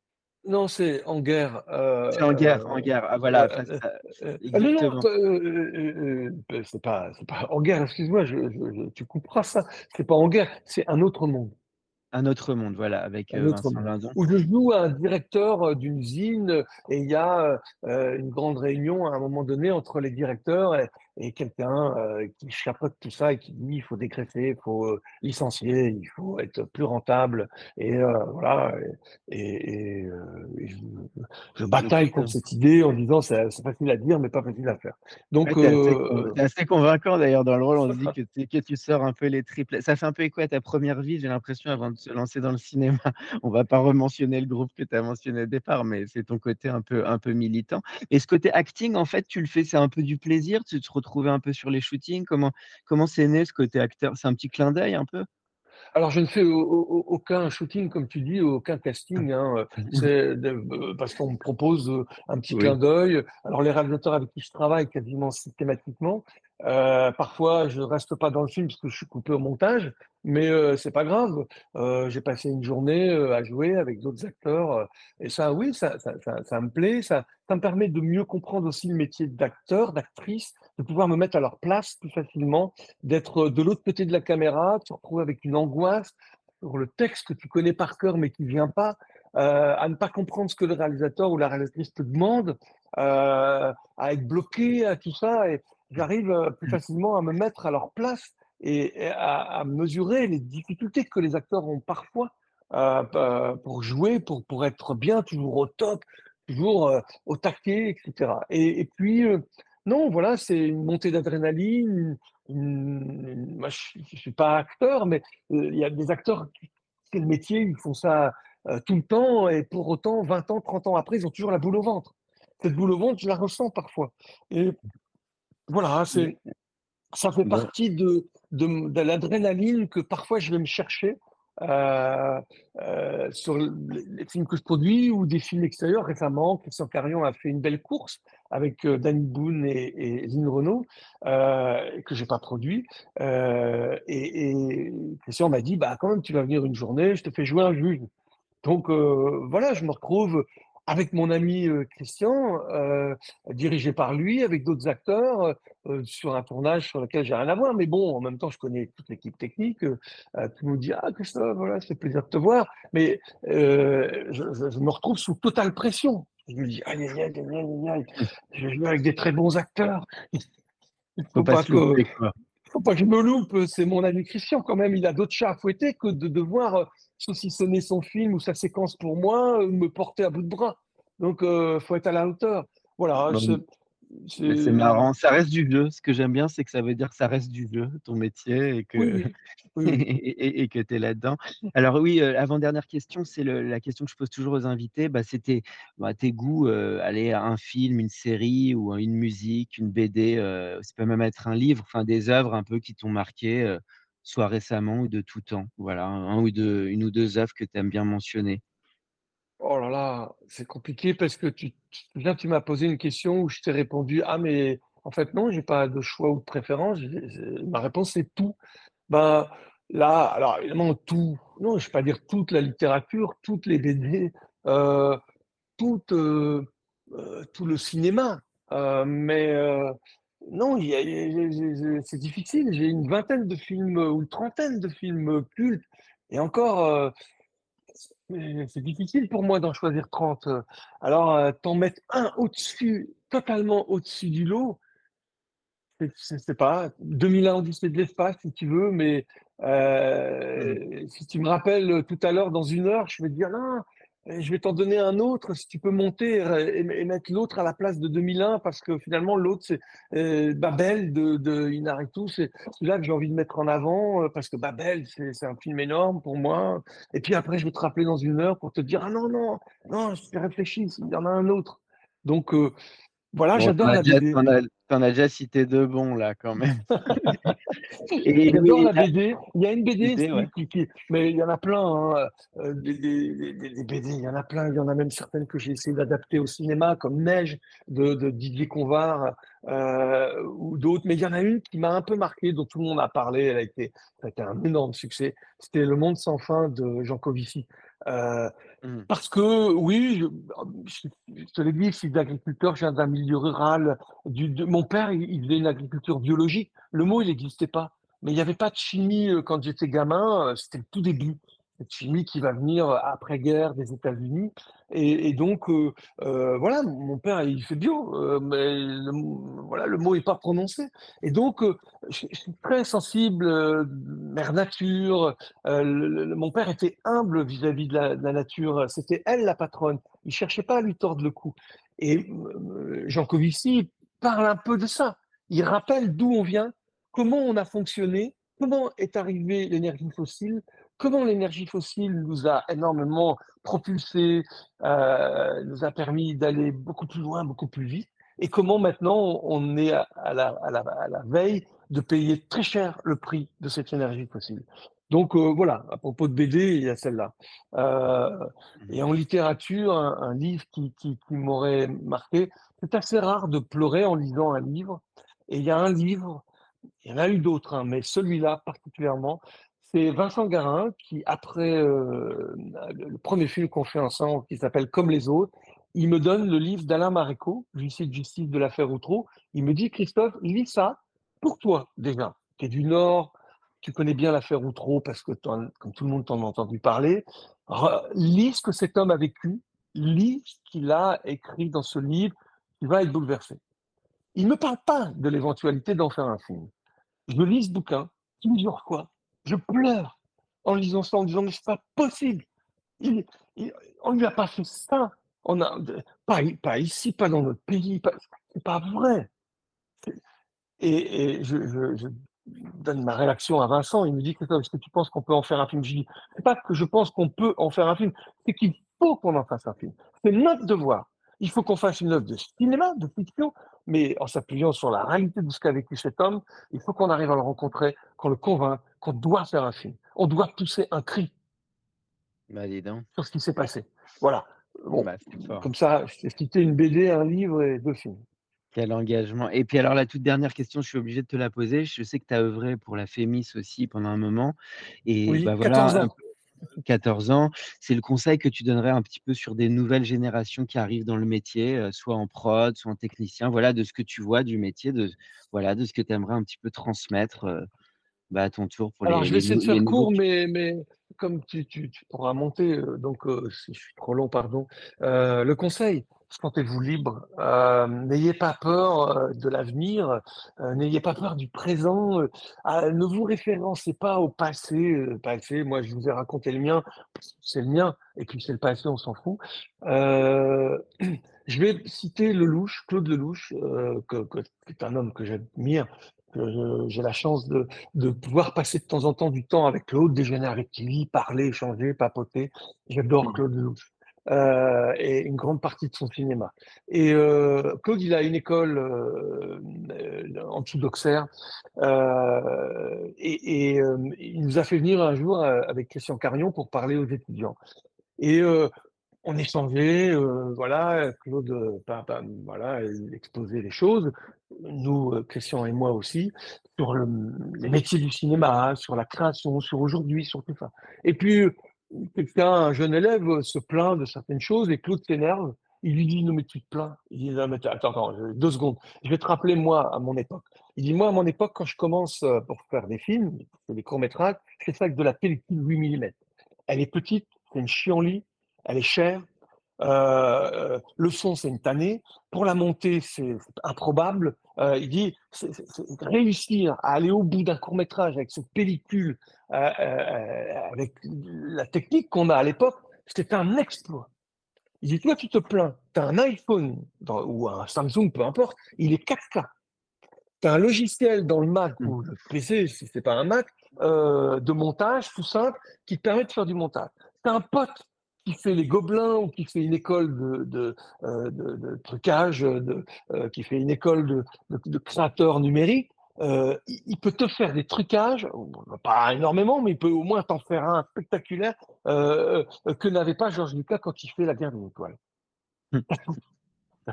non, c'est en guerre, C'est en guerre, en guerre. Ah voilà, heu heu, non, non, exactement. heu heu, c'est pas c'est pas en guerre, excuse-moi, je je je tu couperas ça. C'est pas en guerre, c'est un autre monde. Un autre monde, voilà, avec, Un autre monde. Où je joue un directeur, d'une usine, et il y a, une grande réunion à un moment donné entre les directeurs et et quelqu'un, heu, qui chapeaute tout ça et qui dit: «Il faut dégraisser, il faut, heu, licencier, il faut être plus rentable» et heu, voilà et je je bataille contre cette idée en disant: «C'est c'est facile à dire, mais pas facile à faire». Donc es assez convaincant d'ailleurs dans le rôle, on se dit <laughs> que tu que tu sors un peu les tripes. Ça fait un peu écho à ta première vie, j'ai l'impression avant de se lancer dans le cinéma. <laughs> On va pas rementionner le groupe que tu as mentionné au départ, mais c'est ton côté un peu un peu militant et ce côté acting, en fait, tu le fais, c'est un peu du plaisir? Tu te retrouvais un peu sur les shootings? Comment comment c'est né ce côté acteur? C'est un petit clin d'œil un peu? Alors je ne fais au au aucun shooting comme tu dis, aucun casting, hein, <laughs> heu, parce qu'on me propose, heu, un petit clin d'œil. Alors les réalisateurs avec qui je travaille quasiment systématiquement, heu, parfois je reste pas dans le film parce que je suis coupé au montage, mais heu, c'est pas grave. J'ai passé une journée, à jouer avec d'autres acteurs, et ça oui, ça ça ça ça me plaît, ça me permet de mieux comprendre aussi le métier d'acteur, d'actrice, de pouvoir me mettre à leur place plus facilement d'être de l'autre côté de la caméra, de se retrouver avec une angoisse sur le texte que tu connais par cœur mais qui ne vient pas, heu, à ne pas comprendre ce que le réalisateur ou la réalisatrice te demande, heu, à être bloqué, à tout ça. Et j'arrive, heu, plus facilement à me mettre à leur place et et à à mesurer les difficultés que les acteurs ont parfois, heu, pe pour jouer, pour pour être bien, toujours au top, toujours, heu, au taquet et cetera. Et et puis, non, voilà, c'est une montée d'adrénaline, moi, je suis suis pas acteur, mais, heu, il y a des acteurs qui c'est le métier, ils font ça, heu, tout le temps et pour autant 20 ans, 30 ans après, ils ont toujours la boule au ventre. Cette boule au ventre, je la ressens parfois et voilà, c'est ça fait partie de, de, de l'adrénaline que parfois je vais me chercher euh, euh, sur le- les films que je produis ou des films extérieurs. Récemment, Christian Carion a fait une belle course avec euh, Danny Boone et, et Lynn Renault, euh, que j'ai pas produit. Euh, et, Christian m'a dit, bah quand même, tu vas venir une journée, je te fais jouer un juge. Donc euh, voilà, je me retrouve avec mon ami Christian, dirigé par lui, avec d'autres acteurs, sur un tournage sur lequel j'ai rien à voir. Mais bon, en même temps, je connais toute l'équipe technique. Tout le monde dit Ah, Christophe, voilà, c'est plaisir de te voir. Mais je me retrouve sous totale pression. Je me dis Aïe, aïe, aïe, aïe, aïe, aïe, je joue avec des très bons acteurs. Il Faut pas se que, louper, quoi. faut pas que je me loupe, c'est mon ami Christian quand même. Il a d'autres chats à fouetter que de devoir euh, saucissonner son film ou sa séquence pour moi, me porter à bout de bras. Donc, euh, faut être à la hauteur. Voilà. Bon, Mais c'est marrant, ça reste du jeu. Ce que j'aime bien, c'est que ça veut dire que ça reste du jeu, ton métier, et que, Oui, oui, <laughs> et, et- et que tu es là-dedans. Alors oui, euh, avant-dernière question, c'est la question que je pose toujours aux invités. Bah, C'était bah, tes goûts, euh, aller à un film, une série ou une musique, une BD, euh, ça peut même être un livre, enfin des œuvres un peu qui t'ont marqué, euh, soit récemment ou de tout temps. Voilà, un ou deux, une ou deux œuvres que tu aimes bien mentionner. Oh là là, c'est compliqué parce que tu, tu, tu m'as posé une question où je t'ai répondu, ah, mais en fait, non, j'ai pas de choix ou de préférence. Ma réponse, c'est tout. Ben, là, alors évidemment, tout, non, je vais pas dire toute la littérature, toutes les BD, euh, tout, euh, euh, tout le cinéma. Mais non, c'est difficile. J'ai une vingtaine de films ou une trentaine de films cultes. Et encore, c'est difficile pour moi d'en choisir 30. Alors, euh, t'en mettre un au-dessus, totalement au-dessus du lot, c'est c'est- c'est pas 2001 Odyssée de l'espace, si tu veux, mais euh, si tu me rappelles tout à l'heure, dans une heure, je vais te dire non, euh, je vais t'en donner un autre, si tu peux monter et, et mettre l'autre à la place de 2001, parce que finalement, l'autre, c'est euh, Babel de, de Inarritu, c'est celui-là que j'ai envie de mettre en avant, euh, parce que Babel, c'est c'est un film énorme pour moi. Et puis après, je vais te rappeler dans une heure pour te dire, ah non, non, non, je réfléchis, il y en a un autre. Donc, euh, voilà, Bon, j'adore la BD. T'en as déjà cité deux bons là quand même. <laughs> Et la BD. Il y a une BD, BD, qui- ouais. qui, qui- mais il y en a plein. hein, euh, des, des- des- des BD, il y en a plein. Il y en a même certaines que j'ai essayé d'adapter au cinéma, comme Neige de, de Didier Convar euh, ou d'autres. Mais il y en a une qui m'a un peu marqué, dont tout le monde a parlé. Elle a été, ça a été un énorme succès. C'était Le Monde sans fin de Jean Covici. Euh, Mm. parce que, oui, je, te l'ai dit, je suis agriculteur, je viens d'un milieu rural. Du, de- mon père, il, il faisait une agriculture biologique. Le mot, il n'existait pas. Mais il n'y avait pas de chimie euh, quand j'étais gamin. euh, C'était le tout début. Cette chimie qui va venir après-guerre des États-Unis. Et, donc, euh, euh, voilà, mon père, il fait bio, euh, mais le, voilà, le mot n'est pas prononcé. Et donc, je, suis très sensible, mère nature. mon père était humble vis-à-vis de la, nature. C'était elle la patronne. Il cherchait pas à lui tordre le cou. Et Jean Covici parle un peu de ça. Il rappelle d'où on vient, comment on a fonctionné, comment est arrivée l'énergie fossile, comment l'énergie fossile nous a énormément propulsé, euh, nous a permis d'aller beaucoup plus loin, beaucoup plus vite, et comment maintenant on est à, la, veille de payer très cher le prix de cette énergie fossile. Donc euh, voilà, à propos de BD, il y a celle-là. Euh, et en littérature, un, livre qui m'aurait marqué, c'est assez rare de pleurer en lisant un livre. Et il y a un livre, il y en a eu d'autres, hein, mais celui-là particulièrement, c'est Vincent Garin qui, après euh, le premier film qu'on fait ensemble, qui s'appelle Comme les autres, il me donne le livre d'Alain Maréco, de justice de l'affaire Outreau. Il me dit, Christophe, lis ça pour toi déjà, qui est du Nord, tu connais bien l'affaire Outreau parce que, comme tout le monde t'en a entendu parler. Lis ce que cet homme a vécu, lis ce qu'il a écrit dans ce livre, tu vas être bouleversé. Il ne me parle pas de l'éventualité d'en faire un film. Je lis ce bouquin plusieurs fois, je pleure en lisant ça, en disant mais c'est pas possible. On lui a pas fait ça. On a, pas, ici, pas dans notre pays. C'est pas vrai. Et, je, donne ma réaction à Vincent. Il me dit est-ce que tu penses qu'on peut en faire un film? Je dis c'est pas que je pense qu'on peut en faire un film, c'est qu'il faut qu'on en fasse un film. C'est notre devoir. Il faut qu'on fasse une œuvre de cinéma, de fiction, mais en s'appuyant sur la réalité de ce qu'a vécu cet homme, il faut qu'on arrive à le rencontrer, qu'on le convainc qu'on doit faire un film. On doit pousser un cri bah, sur ce qui s'est passé. Voilà. Bon, bah, comme ça, je t'ai cité une BD, un livre et deux films. Quel engagement. Et puis alors la toute dernière question, je suis obligé de te la poser. Je sais que tu as œuvré pour la FEMIS aussi pendant un moment. Et oui, bah, voilà, 14 ans. 14 ans. C'est le conseil que tu donnerais un petit peu sur des nouvelles générations qui arrivent dans le métier, euh, soit en prod, soit en technicien, voilà, de ce que tu vois du métier, de, voilà, de ce que tu aimerais un petit peu transmettre euh, bah, à ton tour pour Alors, je vais essayer de faire court, mais, mais comme tu, tu, tu pourras monter, euh, donc si je suis trop long, pardon. le conseil, sentez-vous libre. Euh, n'ayez pas peur euh, de l'avenir, euh, n'ayez pas peur du présent. ne vous référencez pas au passé. passé, moi, je vous ai raconté le mien, c'est le mien, et puis c'est le passé, on s'en fout. <clears throat> je vais citer Lelouch, Claude Lelouch, que, que, qui est un homme que j'admire. J'ai la chance de, de, pouvoir passer de temps en temps du temps avec Claude, déjeuner avec lui, parler, échanger, papoter. J'adore Claude Lelouch. Euh, et une grande partie de son cinéma. Et euh, Claude, il a une école euh, en dessous d'Auxerre, et, il nous a fait venir un jour avec Christian Carion pour parler aux étudiants. Et on échangeait, voilà, Claude, voilà, il exposait les choses, nous, Christian et moi aussi, sur le, les métiers du cinéma, sur la création, sur aujourd'hui, sur tout ça. Et puis, quelqu'un, un jeune élève, se plaint de certaines choses et Claude s'énerve. Il lui dit, non, mais tu te plains. Il dit, non, mais attends, attends, deux secondes. Je vais te rappeler, moi, à mon époque. Il dit, moi, à mon époque, quand je commence euh, pour faire des films, des courts-métrages, fais ça avec de la pellicule 8 mm. Elle est petite, c'est une chienlit, elle est chère, euh, le son, c'est une tannée. Pour la montée, c'est improbable. Euh, il dit réussir à aller au bout d'un court métrage avec cette pellicule, euh, avec la technique qu'on a à l'époque, c'était un exploit. Il dit toi, tu te plains, tu as un iPhone ou un Samsung, peu importe, il est 4K. Tu as un logiciel dans le Mac ou le PC, si c'est pas un Mac, de montage tout simple qui te permet de faire du montage. Tu as un pote qui fait les gobelins ou qui fait une école de, de, euh, de, trucage, euh, qui fait une école de, créateurs numériques, euh, il, peut te faire des trucages, pas énormément, mais il peut au moins t'en faire un spectaculaire que n'avait pas Georges Lucas quand il fait La guerre des étoiles. Tout.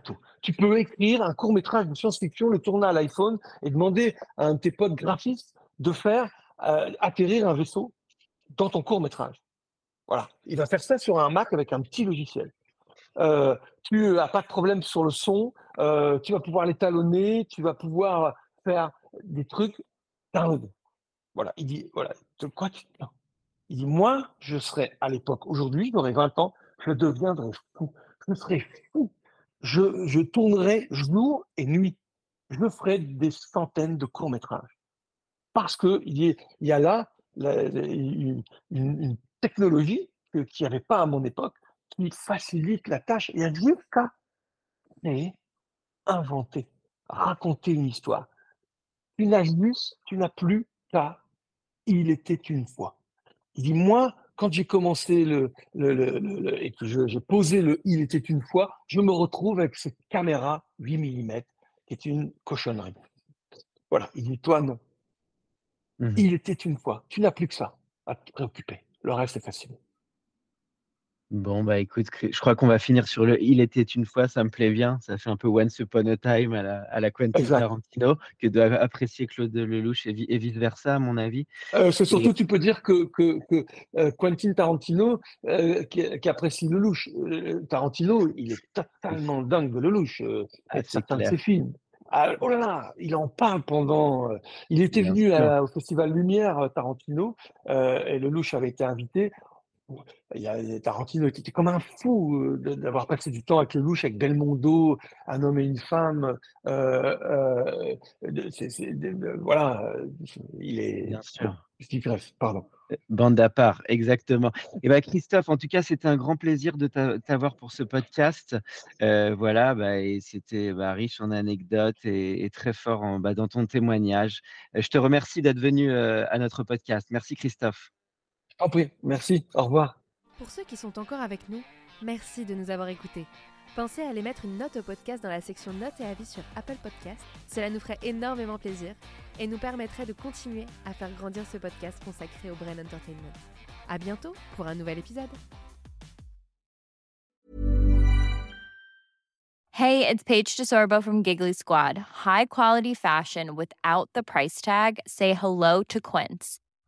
tout. Tu peux écrire un court métrage de science-fiction, le tourner à l'iPhone et demander à un de tes potes graphistes de faire atterrir un vaisseau dans ton court métrage. Voilà, il va faire ça sur un Mac avec un petit logiciel. Euh, tu n'as pas de problème sur le son, euh, tu vas pouvoir l'étalonner, tu vas pouvoir faire des trucs Voilà, il dit, voilà, de quoi tu Il dit, moi, je serais à l'époque, aujourd'hui, j'aurais 20 ans, je deviendrais fou. Je serais fou. Je, je tournerais jour et nuit. Je ferais des centaines de courts-métrages. Parce qu'il il y a là une technologie qu'il n'y avait pas à mon époque qui facilite la tâche. Il y a juste qu'à inventer, raconter une histoire. Tu n'as juste, tu n'as plus qu'à il était une fois. Il dit, moi, quand j'ai commencé le, le, et que j'ai posé le il était une fois, je me retrouve avec cette caméra 8 mm qui est une cochonnerie. Voilà, il dit, toi, non. Mmh il était une fois. Tu n'as plus que ça à te préoccuper. Le reste est facile. Bon, bah écoute, je crois qu'on va finir sur le Il était une fois, ça me plaît bien. Ça fait un peu Once Upon a Time à la, à la Quentin Tarantino, que doit apprécier Claude Lelouch et, vice-versa, à mon avis. Euh, c'est surtout, tu peux dire que, que, euh, Quentin Tarantino, euh, qui, apprécie Lelouch, Tarantino, il est totalement dingue de Lelouch. Ah, c'est certains de ses films. Ah, oh là là, il en parle pendant. il était venu au Festival Lumière Tarantino et Lelouch avait été invité. Il y a Tarantino qui était comme un fou d'avoir passé du temps avec Lelouch, avec Belmondo, un homme et une femme. voilà, il est. Bien sûr. pardon. Bande à part, exactement. Et eh ben Christophe, en tout cas, c'était un grand plaisir de t'avoir pour ce podcast. voilà, bah, et c'était bah, riche en anecdotes et, très fort en, bah, dans ton témoignage. je te remercie d'être venu à notre podcast. Merci Christophe. En prie, merci, au revoir. Pour ceux qui sont encore avec nous, merci de nous avoir écoutés. Pensez à aller mettre une note au podcast dans la section notes et avis sur Apple Podcast. Cela nous ferait énormément plaisir et nous permettrait de continuer à faire grandir ce podcast consacré au Brain Entertainment. À bientôt pour un nouvel épisode. Hey, it's Paige DeSorbo from Giggly Squad. High quality fashion without the price tag. Say hello to Quince.